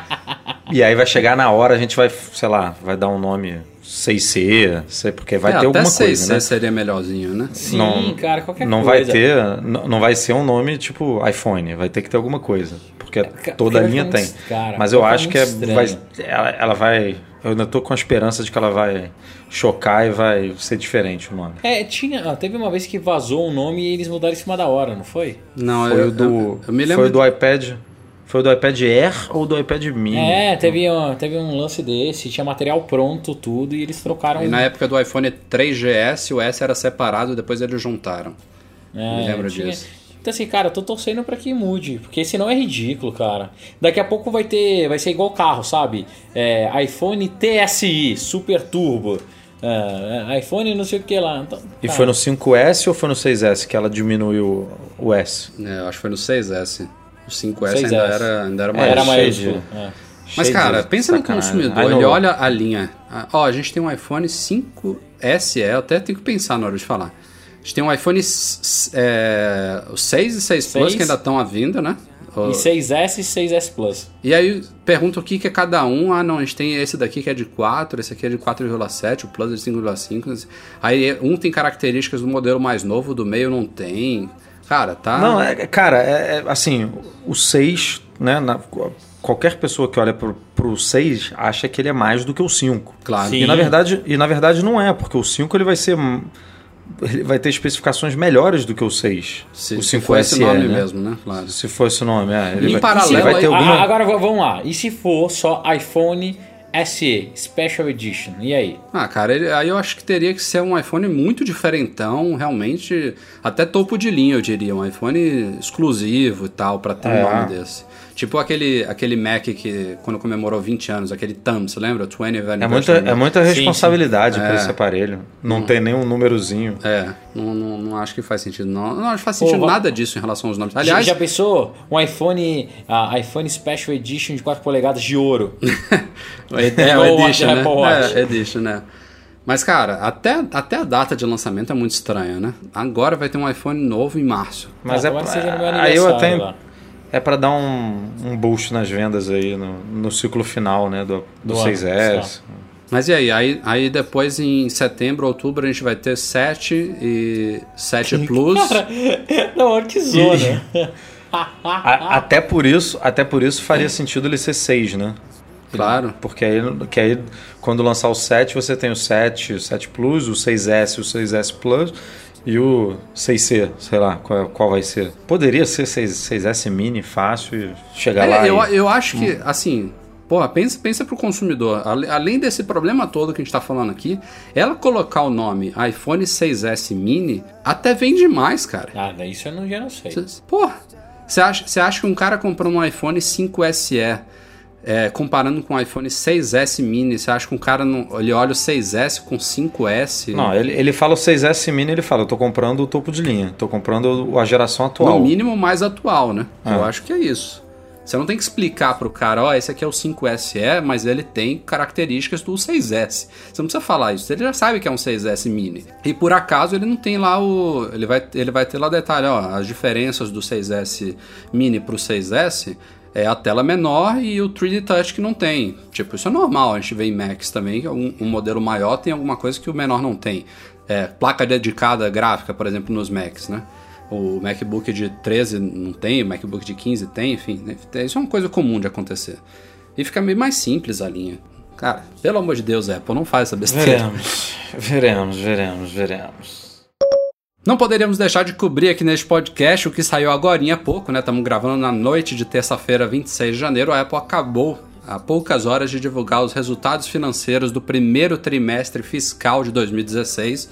[laughs] e aí vai chegar na hora, a gente vai, sei lá, vai dar um nome 6C, sei porque vai é, ter alguma 6C coisa, né? seria melhorzinho, né? Sim, não, cara, qualquer não coisa. Vai ter, não, não vai ser um nome tipo iPhone, vai ter que ter alguma coisa, porque é, toda a linha tem. Cara, Mas eu acho que é, vai, ela, ela vai, eu ainda tô com a esperança de que ela vai chocar e vai ser diferente o nome. É, tinha, teve uma vez que vazou um nome e eles mudaram em cima da hora, não foi? Não, foi eu, o do, eu, eu me lembro foi do iPad. Foi do iPad Air ou do iPad Mini? É, teve um, teve um lance desse, tinha material pronto, tudo, e eles trocaram. E na época do iPhone 3GS, o S era separado, depois eles juntaram. É, Me lembro tinha... disso. Então assim, cara, eu tô torcendo para que mude, porque senão é ridículo, cara. Daqui a pouco vai ter, vai ser igual carro, sabe? É, iPhone TSI Super Turbo. É, iPhone não sei o que lá. Então, e foi no 5S ou foi no 6S que ela diminuiu o S? É, eu acho que foi no 6S. O 5S, 6S. Ainda, era, ainda era mais. Era mais de, é. Mas, cara, pensa no consumidor. Ele olha a linha. Ó, a gente tem um iPhone 5SE, eu até tenho que pensar na hora de falar. A gente tem um iPhone é, 6 e 6, 6 Plus que ainda estão à vinda, né? E 6S e 6S Plus. E aí pergunta o que, que é cada um. Ah, não, a gente tem esse daqui que é de 4, esse aqui é de 4,7, o Plus é de 5,5. Aí um tem características do modelo mais novo, do meio não tem. Cara, tá. Não, é, cara, é, é assim, o 6, né? Na, qualquer pessoa que olha pro, pro 6 acha que ele é mais do que o 5. Claro. E na verdade, e na verdade não é, porque o 5 ele vai ser ele vai ter especificações melhores do que o 6. Se, o 5 se for esse nome né? mesmo, né? Claro. Se for esse nome, é. Ele em vai, paralelo, vai ter alguma... Agora vamos lá. E se for só iPhone SE, Special Edition, e aí? Ah, cara, aí eu acho que teria que ser um iPhone muito diferentão, realmente, até topo de linha, eu diria, um iPhone exclusivo e tal, para ter é. um nome desse. Tipo aquele, aquele Mac que, quando comemorou 20 anos, aquele TAM, você lembra? 20 É muita, é muita responsabilidade sim. para É. esse aparelho. Não tem nenhum númerozinho. É, não, não, não acho que faz sentido. Não, não acho que faz sentido Pô, nada disso em relação aos nomes. Já- Aliás, já pensou um iPhone, ah, iPhone Special Edition de 4 polegadas de ouro? [laughs] É, o Ou Edition, né? Apple Watch. É, Edition, né? Mas, cara, até, até a data de lançamento é muito estranha, né? Agora vai ter um iPhone novo em março. Mas Ah, é, meu aí eu até lá. É para dar um, um boost nas vendas aí no, no ciclo final, né, do, do, Do ano, 6S. Mas e aí? aí? Aí depois em setembro, outubro, a gente vai ter 7 e 7 Plus. [laughs] Não, olha que zona. [laughs] A- até por isso, até por isso faria sentido ele ser 6, né? Claro. Porque aí, que aí quando lançar o 7, você tem o 7, o 7 Plus, o 6S, o 6S Plus e o 6C, sei lá, qual, qual vai ser. Poderia ser 6, 6S Mini fácil e chegar lá É, eu, e... eu acho que, assim, porra, pensa, pensa pro consumidor. Além desse problema todo que a gente tá falando aqui, ela colocar o nome iPhone 6S Mini até vende mais, cara. Ah, daí isso eu não, já não sei. Cê- Porra, você acha, você acha que um cara comprando um iPhone 5SE, é, comparando com o iPhone 6S Mini, você acha que um cara não, ele olha o 6S com 5S? Não, ele, ele fala o 6S Mini, ele fala, eu tô comprando o topo de linha, tô comprando a geração atual. No mínimo mais atual, né? Ah. Eu acho que é isso. Você não tem que explicar pro cara, ó, esse aqui é o 5SE, mas ele tem características do 6S. Você não precisa falar isso, ele já sabe que é um 6S mini. E por acaso ele não tem lá o. Ele vai, ele vai ter lá detalhe, ó, as diferenças do 6S mini pro 6S é a tela menor e o 3D Touch que não tem. Tipo, isso é normal, a gente vê em Macs também, um, um modelo maior tem alguma coisa que o menor não tem. É, placa dedicada gráfica, por exemplo, nos Macs, né? O MacBook de 13 não tem, o MacBook de 15 tem, enfim. né? Isso é uma coisa comum de acontecer. E fica meio mais simples a linha. Cara, pelo amor de Deus, Apple, não faz essa besteira. Veremos, veremos, veremos, veremos. Não poderíamos deixar de cobrir aqui neste podcast o que saiu agora há pouco, né? Estamos gravando na noite de terça-feira, 26 de janeiro. A Apple acabou há poucas horas de divulgar os resultados financeiros do primeiro trimestre fiscal de 2016.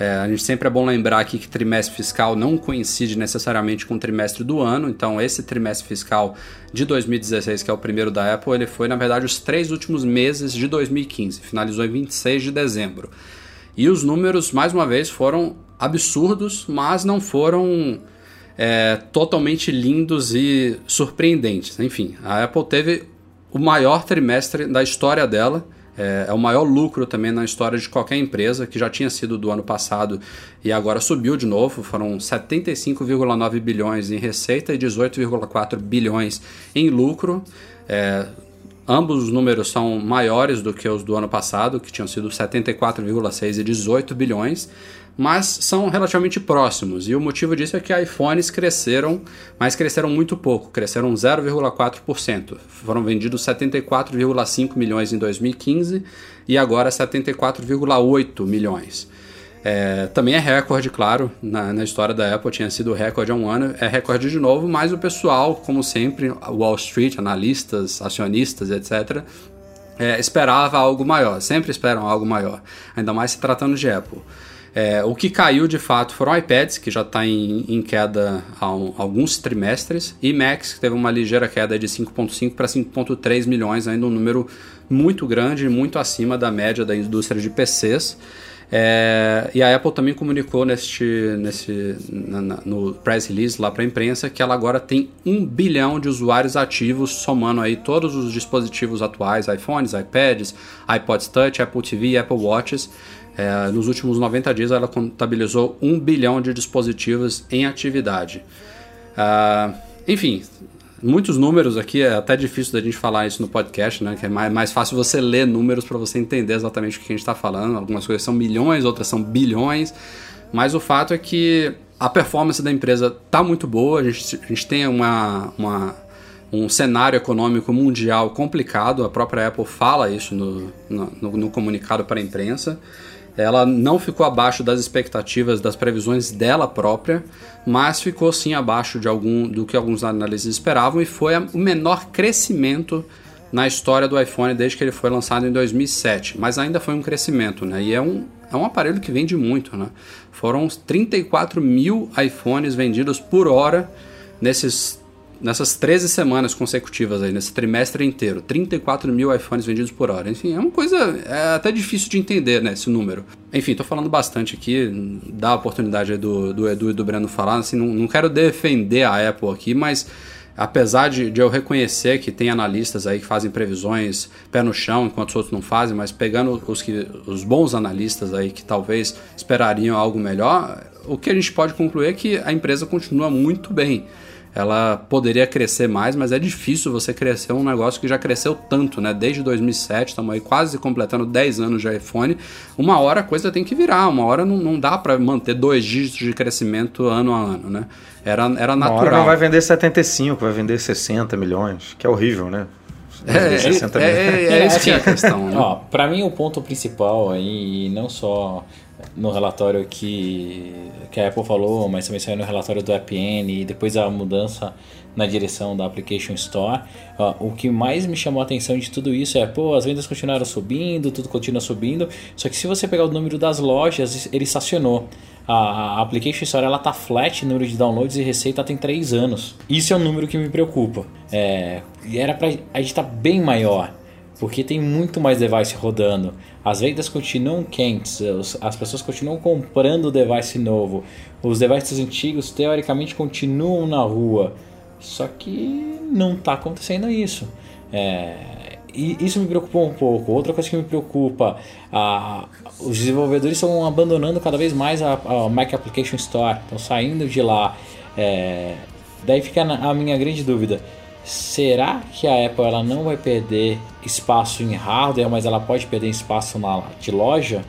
É, a gente sempre é bom lembrar aqui que trimestre fiscal não coincide necessariamente com o trimestre do ano, então esse trimestre fiscal de 2016, que é o primeiro da Apple, ele foi na verdade os três últimos meses de 2015, finalizou em 26 de dezembro. E os números, mais uma vez, foram absurdos, mas não foram é, totalmente lindos e surpreendentes. Enfim, a Apple teve o maior trimestre da história dela. É, é o maior lucro também na história de qualquer empresa, que já tinha sido do ano passado e agora subiu de novo. Foram 75,9 bilhões em receita e 18,4 bilhões em lucro. É, Ambos os números são maiores do que os do ano passado, que tinham sido 74,6 e 18 bilhões, mas são relativamente próximos. E o motivo disso é que iPhones cresceram, mas cresceram muito pouco, cresceram 0,4%. Foram vendidos 74,5 milhões em 2015 e agora 74,8 milhões. É, também é recorde, claro, na, na, história da Apple, tinha sido recorde há um ano, é recorde de novo, mas o pessoal, como sempre, Wall Street, analistas, acionistas, etc., é, esperava algo maior, sempre esperam algo maior, ainda mais se tratando de Apple. É, o que caiu de fato foram iPads, que já está em, em, queda há um, alguns trimestres, e Macs, que teve uma ligeira queda de 5,5 para 5,3 milhões, ainda um número muito grande, muito acima da média da indústria de PCs. É, e a Apple também comunicou neste, nesse, na, na, no press release lá para a imprensa que ela agora tem um bilhão de usuários ativos, somando aí todos os dispositivos atuais, iPhones, iPads, iPods Touch, Apple TV Apple Watches. É, nos últimos 90 dias ela contabilizou um bilhão de dispositivos em atividade. Uh, enfim, muitos números aqui, é até difícil da gente falar isso no podcast, né? Que é mais, mais fácil você ler números para você entender exatamente o que a gente está falando. Algumas coisas são milhões, outras são bilhões. Mas o fato é que a performance da empresa está muito boa. A gente, a gente tem uma, uma, um cenário econômico mundial complicado. A própria Apple fala isso no, no, no comunicado para a imprensa. Ela não ficou abaixo das expectativas, das previsões dela própria, mas ficou sim abaixo de algum do que alguns analistas esperavam e foi o menor crescimento na história do iPhone desde que ele foi lançado em 2007. Mas ainda foi um crescimento, né? E é um, é um aparelho que vende muito, né? Foram 34 mil iPhones vendidos por hora nesses nessas 13 semanas consecutivas aí, nesse trimestre inteiro, 34 mil iPhones vendidos por hora. Enfim, é uma coisa é até difícil de entender, né, esse número. Enfim, tô falando bastante aqui, dá a oportunidade do, do Edu e do Breno falar, assim, não, não quero defender a Apple aqui, mas apesar de, de, eu reconhecer que tem analistas aí que fazem previsões pé no chão, enquanto os outros não fazem, mas pegando os, que, os bons analistas aí que talvez esperariam algo melhor, o que a gente pode concluir é que a empresa continua muito bem ela poderia crescer mais, mas é difícil você crescer um negócio que já cresceu tanto, né? Desde 2007, estamos aí quase completando 10 anos de iPhone. Uma hora a coisa tem que virar, uma hora não, não dá para manter dois dígitos de crescimento ano a ano, né? Era, era natural. Uma hora não vai vender 75, vai vender 60 milhões, que é horrível, né? É, é, é, é, é, isso que é a questão. Né? Ó, pra mim o ponto principal aí, não só no relatório que, que a Apple falou, mas também saiu no relatório do AppN e depois a mudança na direção da Application Store. O que mais me chamou a atenção de tudo isso é, pô, as vendas continuaram subindo, tudo continua subindo, só que se você pegar o número das lojas, ele estacionou. A, Application Store ela tá flat, número de downloads e receita tem 3 anos. Isso é um número que me preocupa. É, era pra a gente tá bem maior porque tem muito mais device rodando. As vendas continuam quentes, as pessoas continuam comprando device novo. Os devices antigos teoricamente continuam na rua, só que não está acontecendo isso. É, e isso me preocupou um pouco. Outra coisa que me preocupa, a, os desenvolvedores estão abandonando cada vez mais a, a Mac Application Store, estão saindo de lá. É, daí fica a minha grande dúvida Será que a Apple ela não vai perder espaço em hardware, mas ela pode perder espaço na, de loja?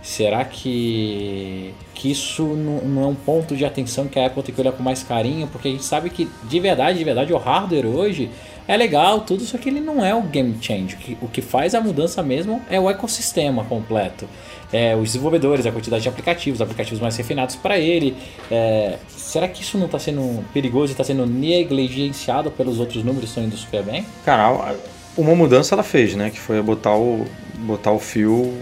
Será que, que isso não, não, é um ponto de atenção que a Apple tem que olhar com mais carinho? Porque a gente sabe que de verdade, de verdade, o hardware hoje é legal, tudo, só que ele não é o game change. O que, o que faz a mudança mesmo é o ecossistema completo. É, os desenvolvedores, a quantidade de aplicativos, aplicativos mais refinados para ele. É, será que isso não está sendo perigoso e está sendo negligenciado pelos outros números que estão indo super bem? Cara, uma mudança ela fez, né? Que foi botar o, botar o fio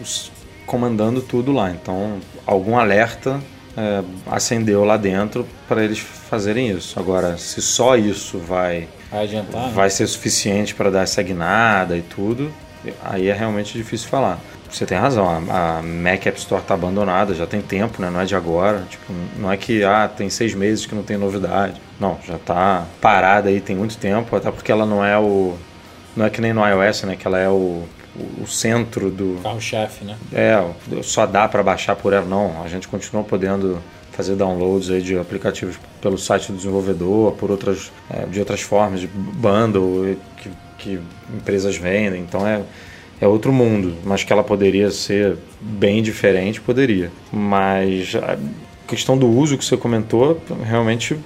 comandando tudo lá. Então, algum alerta é, acendeu lá dentro para eles fazerem isso. Agora, se só isso vai, vai, adiantar, vai né? ser suficiente para dar essa guinada e tudo, aí é realmente difícil falar. Você tem razão, a, a Mac App Store está abandonada, já tem tempo, né? não é de agora. Tipo, não é que ah, tem seis meses que não tem novidade. Não, já está parada aí tem muito tempo, até porque ela não é o. Não é que nem no iOS, né? Que ela é o, o, centro do. Carro-chefe, né? É, só dá para baixar por ela. Não, a gente continua podendo fazer downloads aí de aplicativos pelo site do desenvolvedor, por outras, é, de outras formas, de bundle que, que empresas vendem. Então é é outro mundo, mas que ela poderia ser bem diferente, poderia. Mas a questão do uso que você comentou, realmente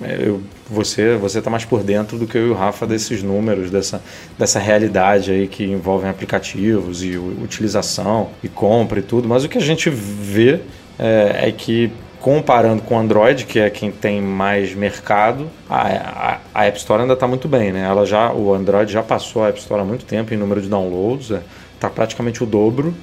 é, eu, você você está mais por dentro do que eu e o Rafa desses números, dessa, dessa realidade aí que envolvem aplicativos e utilização e compra e tudo. Mas o que a gente vê é, é que comparando com o Android, que é quem tem mais mercado, a, a, a App Store ainda está muito bem, né? Ela já, o Android já passou a App Store há muito tempo em número de downloads, está é, praticamente o dobro.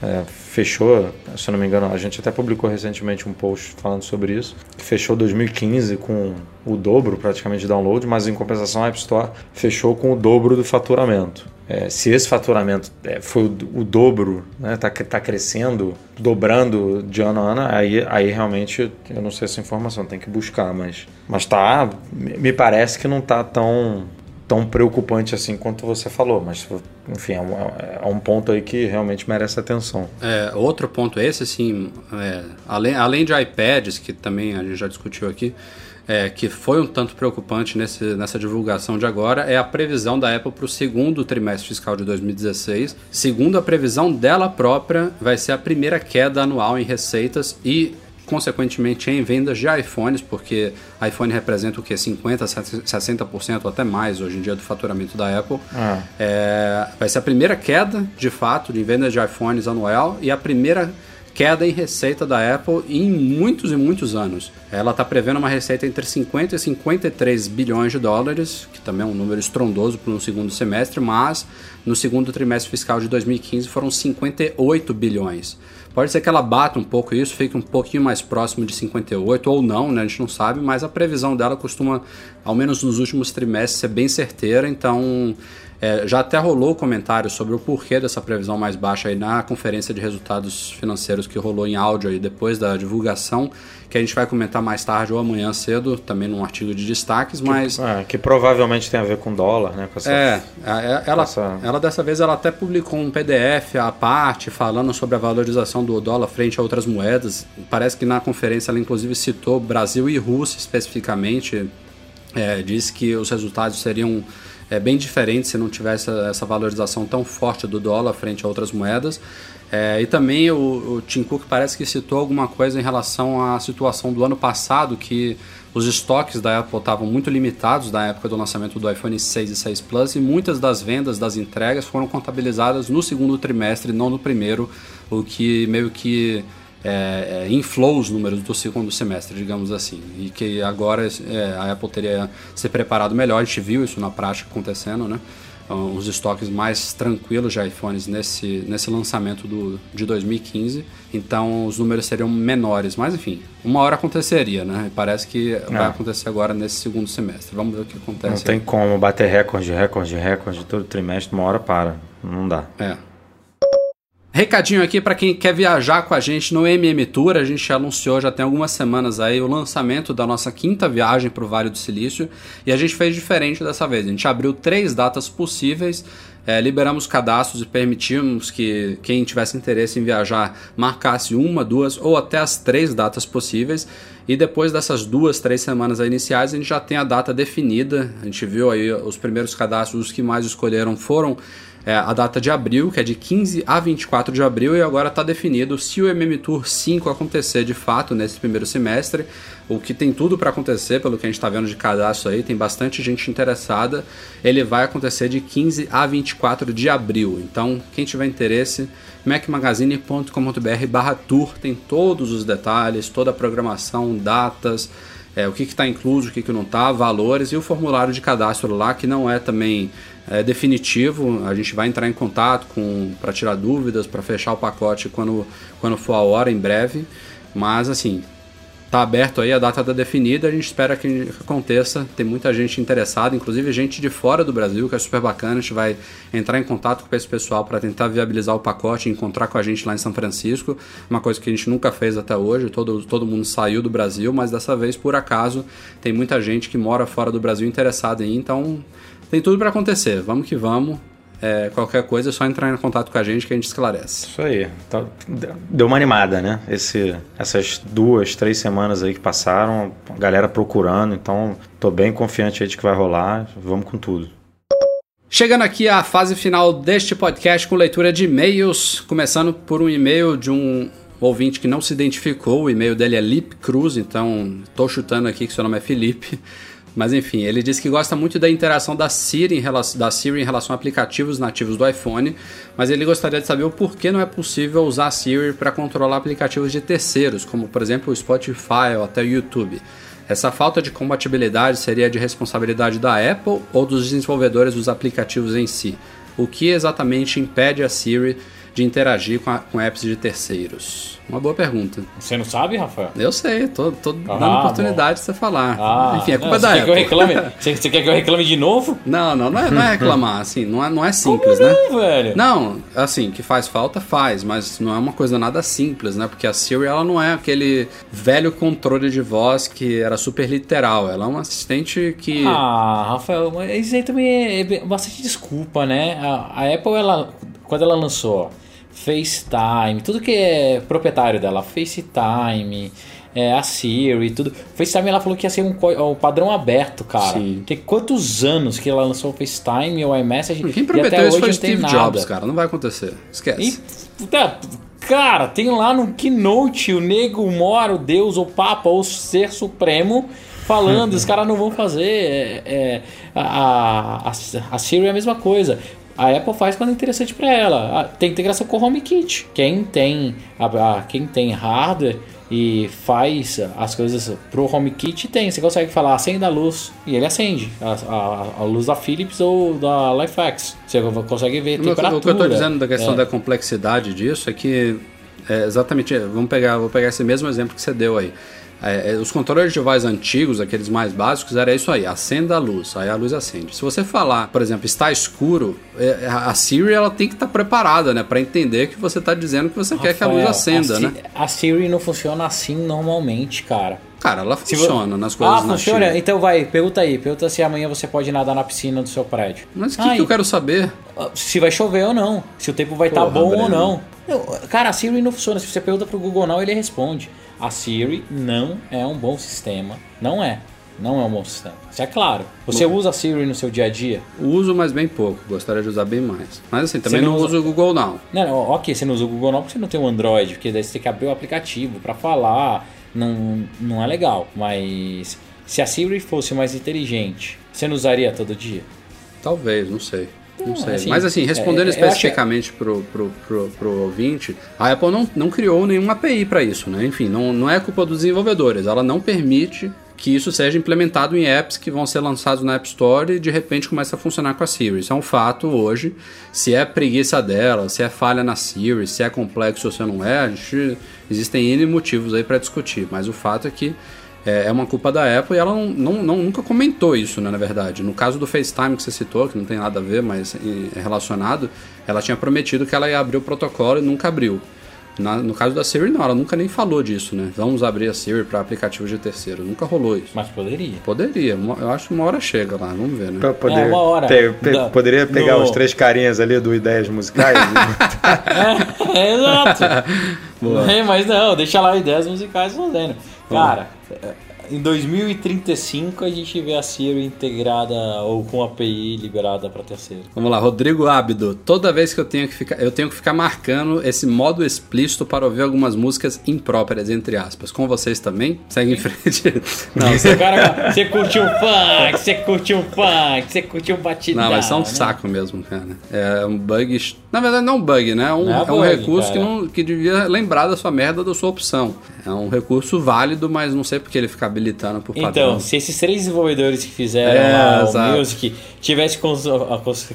É, fechou, se eu não me engano, a gente até publicou recentemente um post falando sobre isso. Fechou 2015 com o dobro praticamente de download, mas em compensação a App Store fechou com o dobro do faturamento. É, se esse faturamento é, foi o, dobro, está né, tá, tá crescendo, dobrando de ano a ano, aí, aí realmente eu não sei essa informação, tem que buscar, mas, mas tá, me parece que não está tão, tão preocupante assim quanto você falou, mas enfim, é um, é um ponto aí que realmente merece atenção. É, outro ponto esse, assim, é, além, além de iPads, que também a gente já discutiu aqui, é, que foi um tanto preocupante nesse, nessa divulgação de agora é a previsão da Apple para o segundo trimestre fiscal de 2016. Segundo a previsão dela própria, vai ser a primeira queda anual em receitas e consequentemente em vendas de iPhones, porque iPhone representa o que? 50%, 60% ou até mais hoje em dia do faturamento da Apple. Ah. É, vai ser a primeira queda, de fato, de vendas de iPhones anual e a primeira queda em receita da Apple em muitos e muitos anos. Ela está prevendo uma receita entre 50 e 53 bilhões de dólares, que também é um número estrondoso para um segundo semestre, mas no segundo trimestre fiscal de 2015 foram 58 bilhões. Pode ser que ela bata um pouco isso, fique um pouquinho mais próximo de 58 ou não, né? A gente não sabe, mas a previsão dela costuma, ao menos nos últimos trimestres, ser bem certeira. Então, é, já até rolou comentário sobre o porquê dessa previsão mais baixa aí na conferência de resultados financeiros que rolou em áudio aí depois da divulgação, que a gente vai comentar mais tarde ou amanhã cedo, também num artigo de destaques, mas... Que, é, que provavelmente tem a ver com dólar, né? Essa, é, ela, essa... ela dessa vez ela até publicou um PDF à parte falando sobre a valorização do dólar frente a outras moedas. Parece que na conferência ela inclusive citou Brasil e Rússia especificamente, é, disse que os resultados seriam é, bem diferentes se não tivesse essa valorização tão forte do dólar frente a outras moedas. É, e também o, o Tim Cook parece que citou alguma coisa em relação à situação do ano passado, que os estoques da Apple estavam muito limitados na época do lançamento do iPhone 6 e 6 Plus e muitas das vendas das entregas foram contabilizadas no segundo trimestre, não no primeiro, o que meio que é, é, inflou os números do segundo semestre, digamos assim. E que agora é, a Apple teria se preparado melhor, a gente viu isso na prática acontecendo, né? os estoques mais tranquilos de iPhones nesse, nesse lançamento do, de 2015, então os números seriam menores, mas enfim, uma hora aconteceria, né? Parece que é. vai acontecer agora nesse segundo semestre. Vamos ver o que acontece. Não tem aí. como bater recorde, recorde, recorde todo trimestre, uma hora para, não dá. É. Recadinho aqui para quem quer viajar com a gente no MM Tour. A gente anunciou já tem algumas semanas aí o lançamento da nossa quinta viagem para o Vale do Silício e a gente fez diferente dessa vez. A gente abriu três datas possíveis, é, liberamos cadastros e permitimos que quem tivesse interesse em viajar marcasse uma, duas ou até as três datas possíveis. E depois dessas duas, três semanas iniciais, a gente já tem a data definida. A gente viu aí os primeiros cadastros, os que mais escolheram foram é, a data de abril, que é de 15 a 24 de abril, e agora está definido se o MM Tour 5 acontecer de fato nesse primeiro semestre, o que tem tudo para acontecer, pelo que a gente está vendo de cadastro aí, tem bastante gente interessada. Ele vai acontecer de 15 a 24 de abril. Então, quem tiver interesse, macmagazine.com.br barra tour tem todos os detalhes, toda a programação, datas, é, o que está incluso, o que, que não está, valores e o formulário de cadastro lá, que não é também é definitivo. A gente vai entrar em contato com para tirar dúvidas, para fechar o pacote quando, quando for a hora, em breve. Mas assim, tá aberto aí, a data está definida, a gente espera que aconteça. Tem muita gente interessada, inclusive gente de fora do Brasil, que é super bacana. A gente vai entrar em contato com esse pessoal para tentar viabilizar o pacote encontrar com a gente lá em São Francisco. Uma coisa que a gente nunca fez até hoje, todo, todo mundo saiu do Brasil, mas dessa vez, por acaso, tem muita gente que mora fora do Brasil interessada ir, então tem tudo para acontecer. Vamos que vamos. É, qualquer coisa é só entrar em contato com a gente que a gente esclarece. Isso aí. Então, deu uma animada, né? Esse, essas duas, três semanas aí que passaram, a galera procurando, então tô bem confiante aí de que vai rolar. Vamos com tudo. Chegando aqui à fase final deste podcast com leitura de e-mails, começando por um e-mail de um ouvinte que não se identificou, o e-mail dele é Lip Cruz, então tô chutando aqui que seu nome é Felipe. Mas enfim, ele diz que gosta muito da interação da Siri, em relação, da Siri em relação a aplicativos nativos do iPhone, mas ele gostaria de saber o porquê não é possível usar a Siri para controlar aplicativos de terceiros, como por exemplo o Spotify ou até o YouTube. Essa falta de compatibilidade seria de responsabilidade da Apple ou dos desenvolvedores dos aplicativos em si? O que exatamente impede a Siri de interagir com, a, com apps de terceiros? Uma boa pergunta. Você não sabe, Rafael? Eu sei, tô, tô ah, dando oportunidade bom. de você falar. Ah, Enfim, a culpa não, é da Apple. Quer reclame, você, você, quer que eu reclame de novo? [laughs] Não, não, não é, não é reclamar, assim, não é, não é simples, Como não, né? velho? Não, assim, que faz falta, faz, mas não é uma coisa nada simples, né? Porque a Siri, ela não é aquele velho controle de voz que era super literal, ela é uma assistente que... Ah, Rafael, isso aí também é bastante desculpa, né? A, a Apple, ela, quando ela lançou FaceTime, tudo que é proprietário dela, FaceTime, é, a Siri, tudo. FaceTime ela falou que ia ser um, um padrão aberto, cara. Sim. Tem quantos anos que ela lançou o FaceTime ou o iMessage? Quem prometeu isso foi Steve Jobs, cara. Não vai acontecer. Esquece. E, tá, cara, tem lá no Keynote o nego mora, o Deus, o Papa, o Ser Supremo falando, [laughs] os caras não vão fazer. É, é, a, a, a Siri é a mesma coisa. A Apple faz quando é interessante para ela. Ah, tem integração com o HomeKit. Quem tem, a, a, quem tem hardware e faz as coisas pro HomeKit tem. Você consegue falar acende a luz e ele acende. A, a, a luz da Philips ou da Lifex. Você consegue ver a temperatura. O que eu estou dizendo da questão é. da complexidade disso é que É, exatamente, vamos pegar, vou pegar esse mesmo exemplo que você deu aí. É, é, os controles de voz antigos, aqueles mais básicos, era isso aí, acenda a luz, aí a luz acende. Se você falar, por exemplo, está escuro, é, a Siri ela tem que estar tá preparada, né, para entender que você está dizendo que você Rafael, quer que a luz acenda, a né? A Siri não funciona assim normalmente, cara. Cara, ela funciona nas coisas Ah, funciona? China. Então vai, pergunta aí. Pergunta se amanhã você pode nadar na piscina do seu prédio. Mas o que, que, eu quero saber? Se vai chover ou não. Se o tempo vai estar tá bom Breno. ou não. Cara, a Siri não funciona. Se você pergunta pro Google não, ele responde. A Siri não é um bom sistema. Não é. Não é um bom sistema. Isso é claro. Você bom. usa a Siri no seu dia a dia? Uso, mas bem pouco. Gostaria de usar bem mais. Mas assim, também não, não, uso o Google não. Não, não. Ok, você não usa o Google não porque você não tem um Android. Porque daí você tem que abrir o aplicativo para falar. Não, não é legal. Mas se a Siri fosse mais inteligente, você não usaria todo dia? Talvez, não sei. Não sei. Assim, Mas assim, respondendo é, especificamente acho... pro, pro, pro, pro ouvinte, a Apple não, não criou nenhuma API para isso, né? Enfim, não, não é culpa dos desenvolvedores. Ela não permite que isso seja implementado em apps que vão ser lançados na App Store e de repente começa a funcionar com a Siri. Isso é um fato hoje. Se é preguiça dela, se é falha na Siri, se é complexo ou se não é, gente, existem N motivos aí para discutir. Mas o fato é que é, é uma culpa da Apple e ela não, não, não, nunca comentou isso, né, na verdade. No caso do FaceTime que você citou, que não tem nada a ver, mas é relacionado, ela tinha prometido que ela ia abrir o protocolo e nunca abriu. Na, no caso da Siri, não, ela nunca nem falou disso, né? Vamos abrir a Siri para aplicativos de terceiro. Nunca rolou isso. Mas poderia. Poderia. Eu acho que uma hora chega lá, vamos ver, né? Pra poder, é, uma hora. Pe pe da, poderia pegar no... os três carinhas ali do Ideias Musicais? [laughs] é, exato. [laughs] É, mas não, deixa lá Ideias Musicais fazendo. Cara, em 2035 a gente vê a Siri integrada ou com API liberada para terceiro. Vamos lá, Rodrigo Ábido. Toda vez que eu tenho que ficar, eu tenho que ficar marcando esse modo explícito para ouvir algumas músicas impróprias entre aspas. Com vocês também? Segue em frente. [laughs] Não, você, cara, você curtiu um funk, você curtiu funk, você curtiu um batidão. Não, mas é um né? saco mesmo, cara. É um bug, na verdade não é um bug, né? É um, é, é um recurso que não que devia lembrar da sua merda da sua opção. É um recurso válido, mas não sei porque ele fica habilitando por padrão. Então, se esses três desenvolvedores que fizeram é, o Music tivesse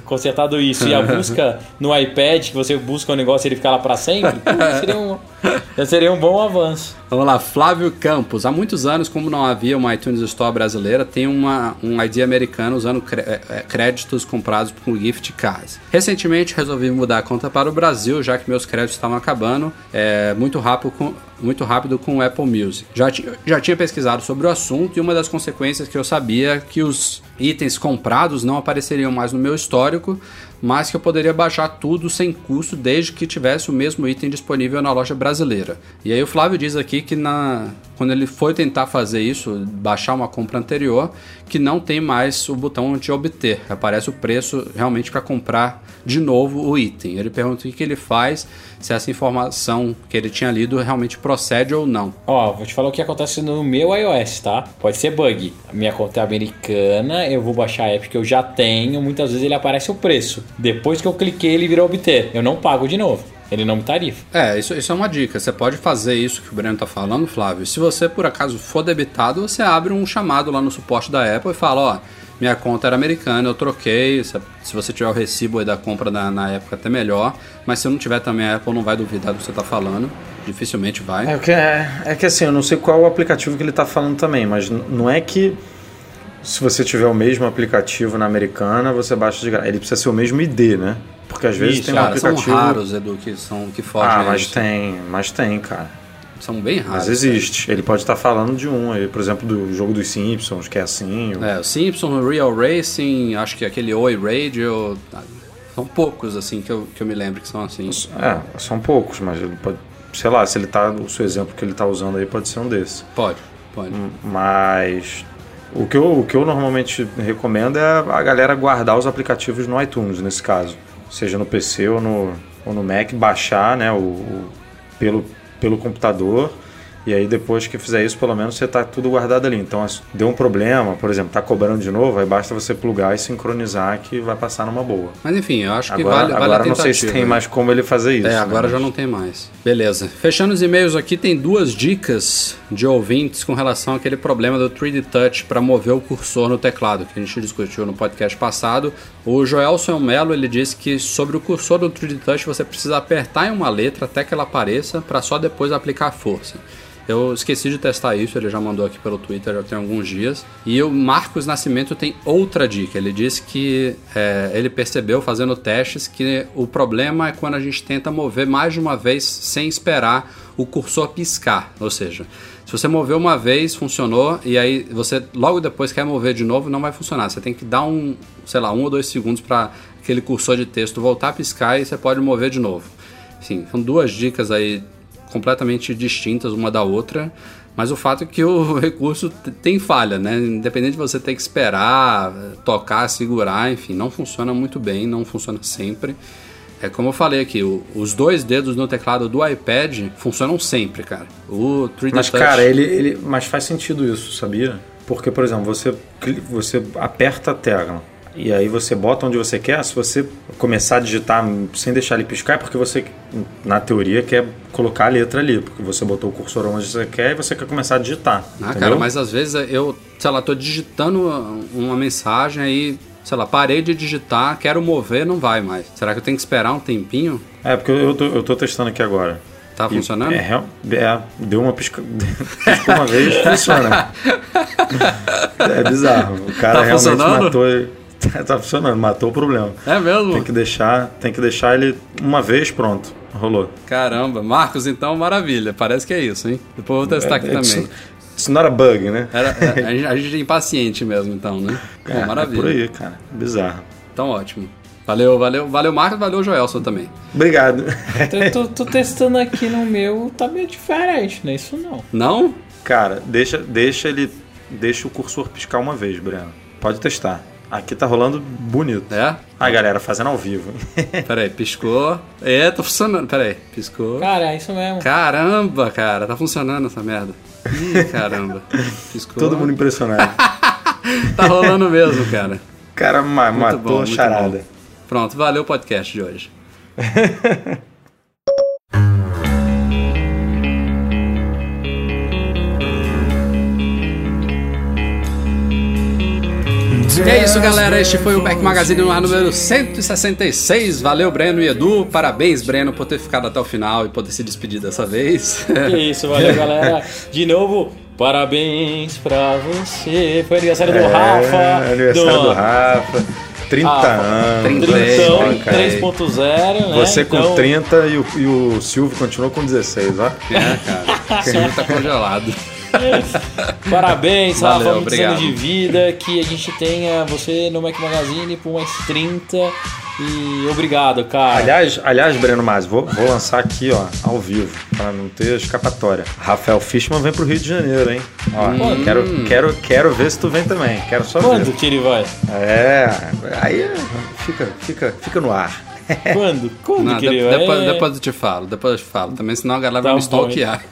consertado isso e a [laughs] busca no iPad, que você busca um negócio e ele ficar lá para sempre, seria um, [laughs] seria um bom avanço. Vamos lá, Flávio Campos. Há muitos anos, como não havia uma iTunes Store brasileira, tem uma, um ID americano usando é, é, créditos comprados por gift cards. Recentemente resolvi mudar a conta para o Brasil, já que meus créditos estavam acabando é, muito, rápido com, muito rápido com o Apple Music. Já, já tinha pesquisado sobre o assunto e uma das consequências que eu sabia que os itens comprados não apareceriam mais no meu histórico, mas que eu poderia baixar tudo sem custo desde que tivesse o mesmo item disponível na loja brasileira. E aí o Flávio diz aqui que na, quando ele foi tentar fazer isso, baixar uma compra anterior, que não tem mais o botão de obter, aparece o preço realmente para comprar de novo o item. Ele pergunta o que, ele faz, se essa informação que ele tinha lido realmente procede ou não. Ó, vou te falar o que acontece no meu iOS, tá? Pode ser bug. Minha conta é americana, eu vou baixar a app que eu já tenho, muitas vezes ele aparece o preço. Depois que eu cliquei, ele virou obter. Eu não pago de novo. Ele não me tarifa. É, isso, isso é uma dica. Você pode fazer isso que o Breno tá falando, Flávio. Se você por acaso for debitado, você abre um chamado lá no suporte da Apple e fala, ó, minha conta era americana, eu troquei. Se, se você tiver o recibo aí da compra na, na época, até melhor. Mas se não tiver também, a Apple não vai duvidar do que você tá falando. Dificilmente vai. É que, é, é que assim, eu não sei qual o aplicativo que ele tá falando também, mas não é que se você tiver o mesmo aplicativo na americana, você baixa de graça. Ele precisa ser o mesmo ID, né? Porque às vezes Isso, tem um cara, aplicativo. São raros, Edu, que, são, que fogem. Ah, mas tem, mas tem, cara. São bem raros. Mas existe. Ele pode estar falando de um, por exemplo, do jogo dos Simpsons, que é assim. É, o Simpsons, Real Racing, acho que aquele Oi Radio. São poucos, assim, que eu, que eu me lembro que são assim. É, são poucos, mas ele pode. Sei lá, se ele tá. O seu exemplo que ele tá usando aí pode ser um desses. Pode, pode. Mas o que, eu, o que eu normalmente recomendo é a galera guardar os aplicativos no iTunes, nesse caso. Seja no PC ou no, ou no Mac, baixar né, o, o pelo, pelo computador E aí depois que fizer isso, pelo menos você tá tudo guardado ali. Então, se deu um problema, por exemplo, tá cobrando de novo, aí basta você plugar e sincronizar que vai passar numa boa. Mas enfim, eu acho que Agora, vale, vale agora a não sei se tem né? mais como ele fazer isso. É, né? agora já Mas- não tem mais. Beleza. Fechando os e-mails aqui, tem duas dicas de ouvintes com relação àquele problema do 3D Touch para mover o cursor no teclado, que a gente discutiu no podcast passado. O Joelson Melo, ele disse que sobre o cursor do 3D Touch você precisa apertar em uma letra até que ela apareça para só depois aplicar força. Eu esqueci de testar isso, ele já mandou aqui pelo Twitter já tem alguns dias. E o Marcos Nascimento tem outra dica. Ele disse que é, ele percebeu fazendo testes que o problema é quando a gente tenta mover mais de uma vez sem esperar o cursor piscar. Ou seja, se você mover uma vez, funcionou, e aí você logo depois quer mover de novo, não vai funcionar. Você tem que dar um, sei lá, um ou dois segundos para aquele cursor de texto voltar a piscar e você pode mover de novo. Sim, são duas dicas aí completamente distintas uma da outra, mas o fato é que [laughs] o recurso tem falha, né? Independente de você ter que esperar, tocar, segurar, enfim, não funciona muito bem, não funciona sempre. É como eu falei aqui, o- os dois dedos no teclado do iPad funcionam sempre, cara. O 3D Mas, Touch... cara, ele, ele. Mas faz sentido isso, sabia? Porque, por exemplo, você, você aperta a tecla e aí você bota onde você quer. Se você começar a digitar sem deixar ele piscar, é porque você, na teoria, quer colocar a letra ali. Porque você botou o cursor onde você quer e você quer começar a digitar. Ah, entendeu? cara, mas às vezes eu, sei lá, tô digitando uma mensagem aí, sei lá, parei de digitar, quero mover, não vai mais. Será que eu tenho que esperar um tempinho? É, porque eu tô, eu tô testando aqui agora. Tá E funcionando? É, é, deu uma pisca... [laughs] piscou uma vez, funciona. [laughs] É bizarro. O cara Tá realmente funcionando? matou. Tá, tá funcionando, matou o problema. É mesmo? Tem que deixar, tem que deixar ele uma vez, pronto. Rolou. Caramba, Marcos, então maravilha. Parece que é isso, hein? Depois eu vou testar aqui É, também. It's, it's not a bug, né? Era, [laughs] a, gente, a gente é impaciente mesmo, então, né? Bom, É, maravilha. É por aí, cara. Bizarro. Então, ótimo. Valeu, valeu, valeu, Marcos, valeu, Joelson também. Obrigado. Eu tô, tô testando aqui no meu, tá meio diferente, não é isso não. Não? Cara, deixa, deixa ele. Deixa o cursor piscar uma vez, Breno. Pode testar. Aqui tá rolando bonito. É? Ah, galera, fazendo ao vivo. [laughs] Peraí, piscou. É, tá funcionando. Peraí, piscou. Cara, é isso mesmo. Caramba, cara, tá funcionando essa merda. Ih, caramba. [laughs] Piscou. Todo mundo impressionado. [laughs] Tá rolando mesmo, cara. O cara ma- Muito matou bom, a charada. bom. Pronto, valeu o podcast de hoje. E é isso, galera. Este foi o Back Magazine no ar número 166. Valeu, Breno e Edu. Parabéns, Breno, por ter ficado até o final e poder se despedir dessa vez. Que isso, valeu galera. De novo, parabéns pra você. Foi aniversário do É, Rafa. aniversário do Rafa. 30 Ah, anos. 30, Trintão Olha, cara. 3.0, né? Você com Então, 30 e o, e o Silvio continuou com 16, ó. É, cara. [laughs] O Silvio tá congelado. Parabéns, Rafa, muitos obrigado. anos de vida. Que a gente tenha você no Mac Magazine por mais 30. E obrigado, cara. Aliás, aliás, Breno Mas, vou, vou lançar aqui, ó, ao vivo, pra não ter escapatória. Rafael Fishman vem pro Rio de Janeiro, hein? Ó, Quando? quero, quero, quero ver se tu vem também. Quero só Quando ver. que ele vai? É, aí fica, fica, fica no ar. [laughs] Quando? Quando Não, que ele de- depois, É. depois eu te falo, depois eu te falo. Também, senão a galera Tá vai me stalkear. [laughs]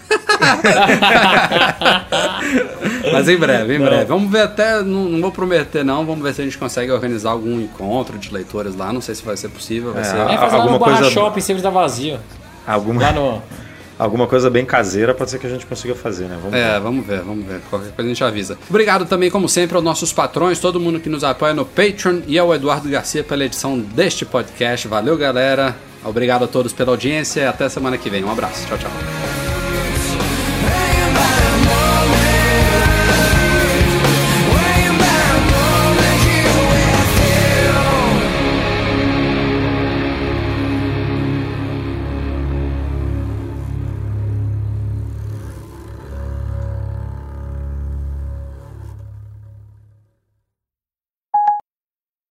Mas em breve, em Não. breve. Vamos ver até, não, não vou prometer não, vamos ver se a gente consegue organizar algum encontro de leitores lá. Não sei se vai ser possível, vai É, ser... É, faz lá no Alguma Barra coisa- Shopping, sempre tá vazio. Alguma, Lá no... [laughs] alguma coisa bem caseira pode ser que a gente consiga fazer, né? Vamos É, ver. vamos ver, vamos ver. Qualquer coisa a gente avisa. Obrigado também, como sempre, aos nossos patrões, todo mundo que nos apoia no Patreon e ao Eduardo Garcia pela edição deste podcast. Valeu, galera. Obrigado a todos pela audiência e até semana que vem. Um abraço. Tchau, tchau.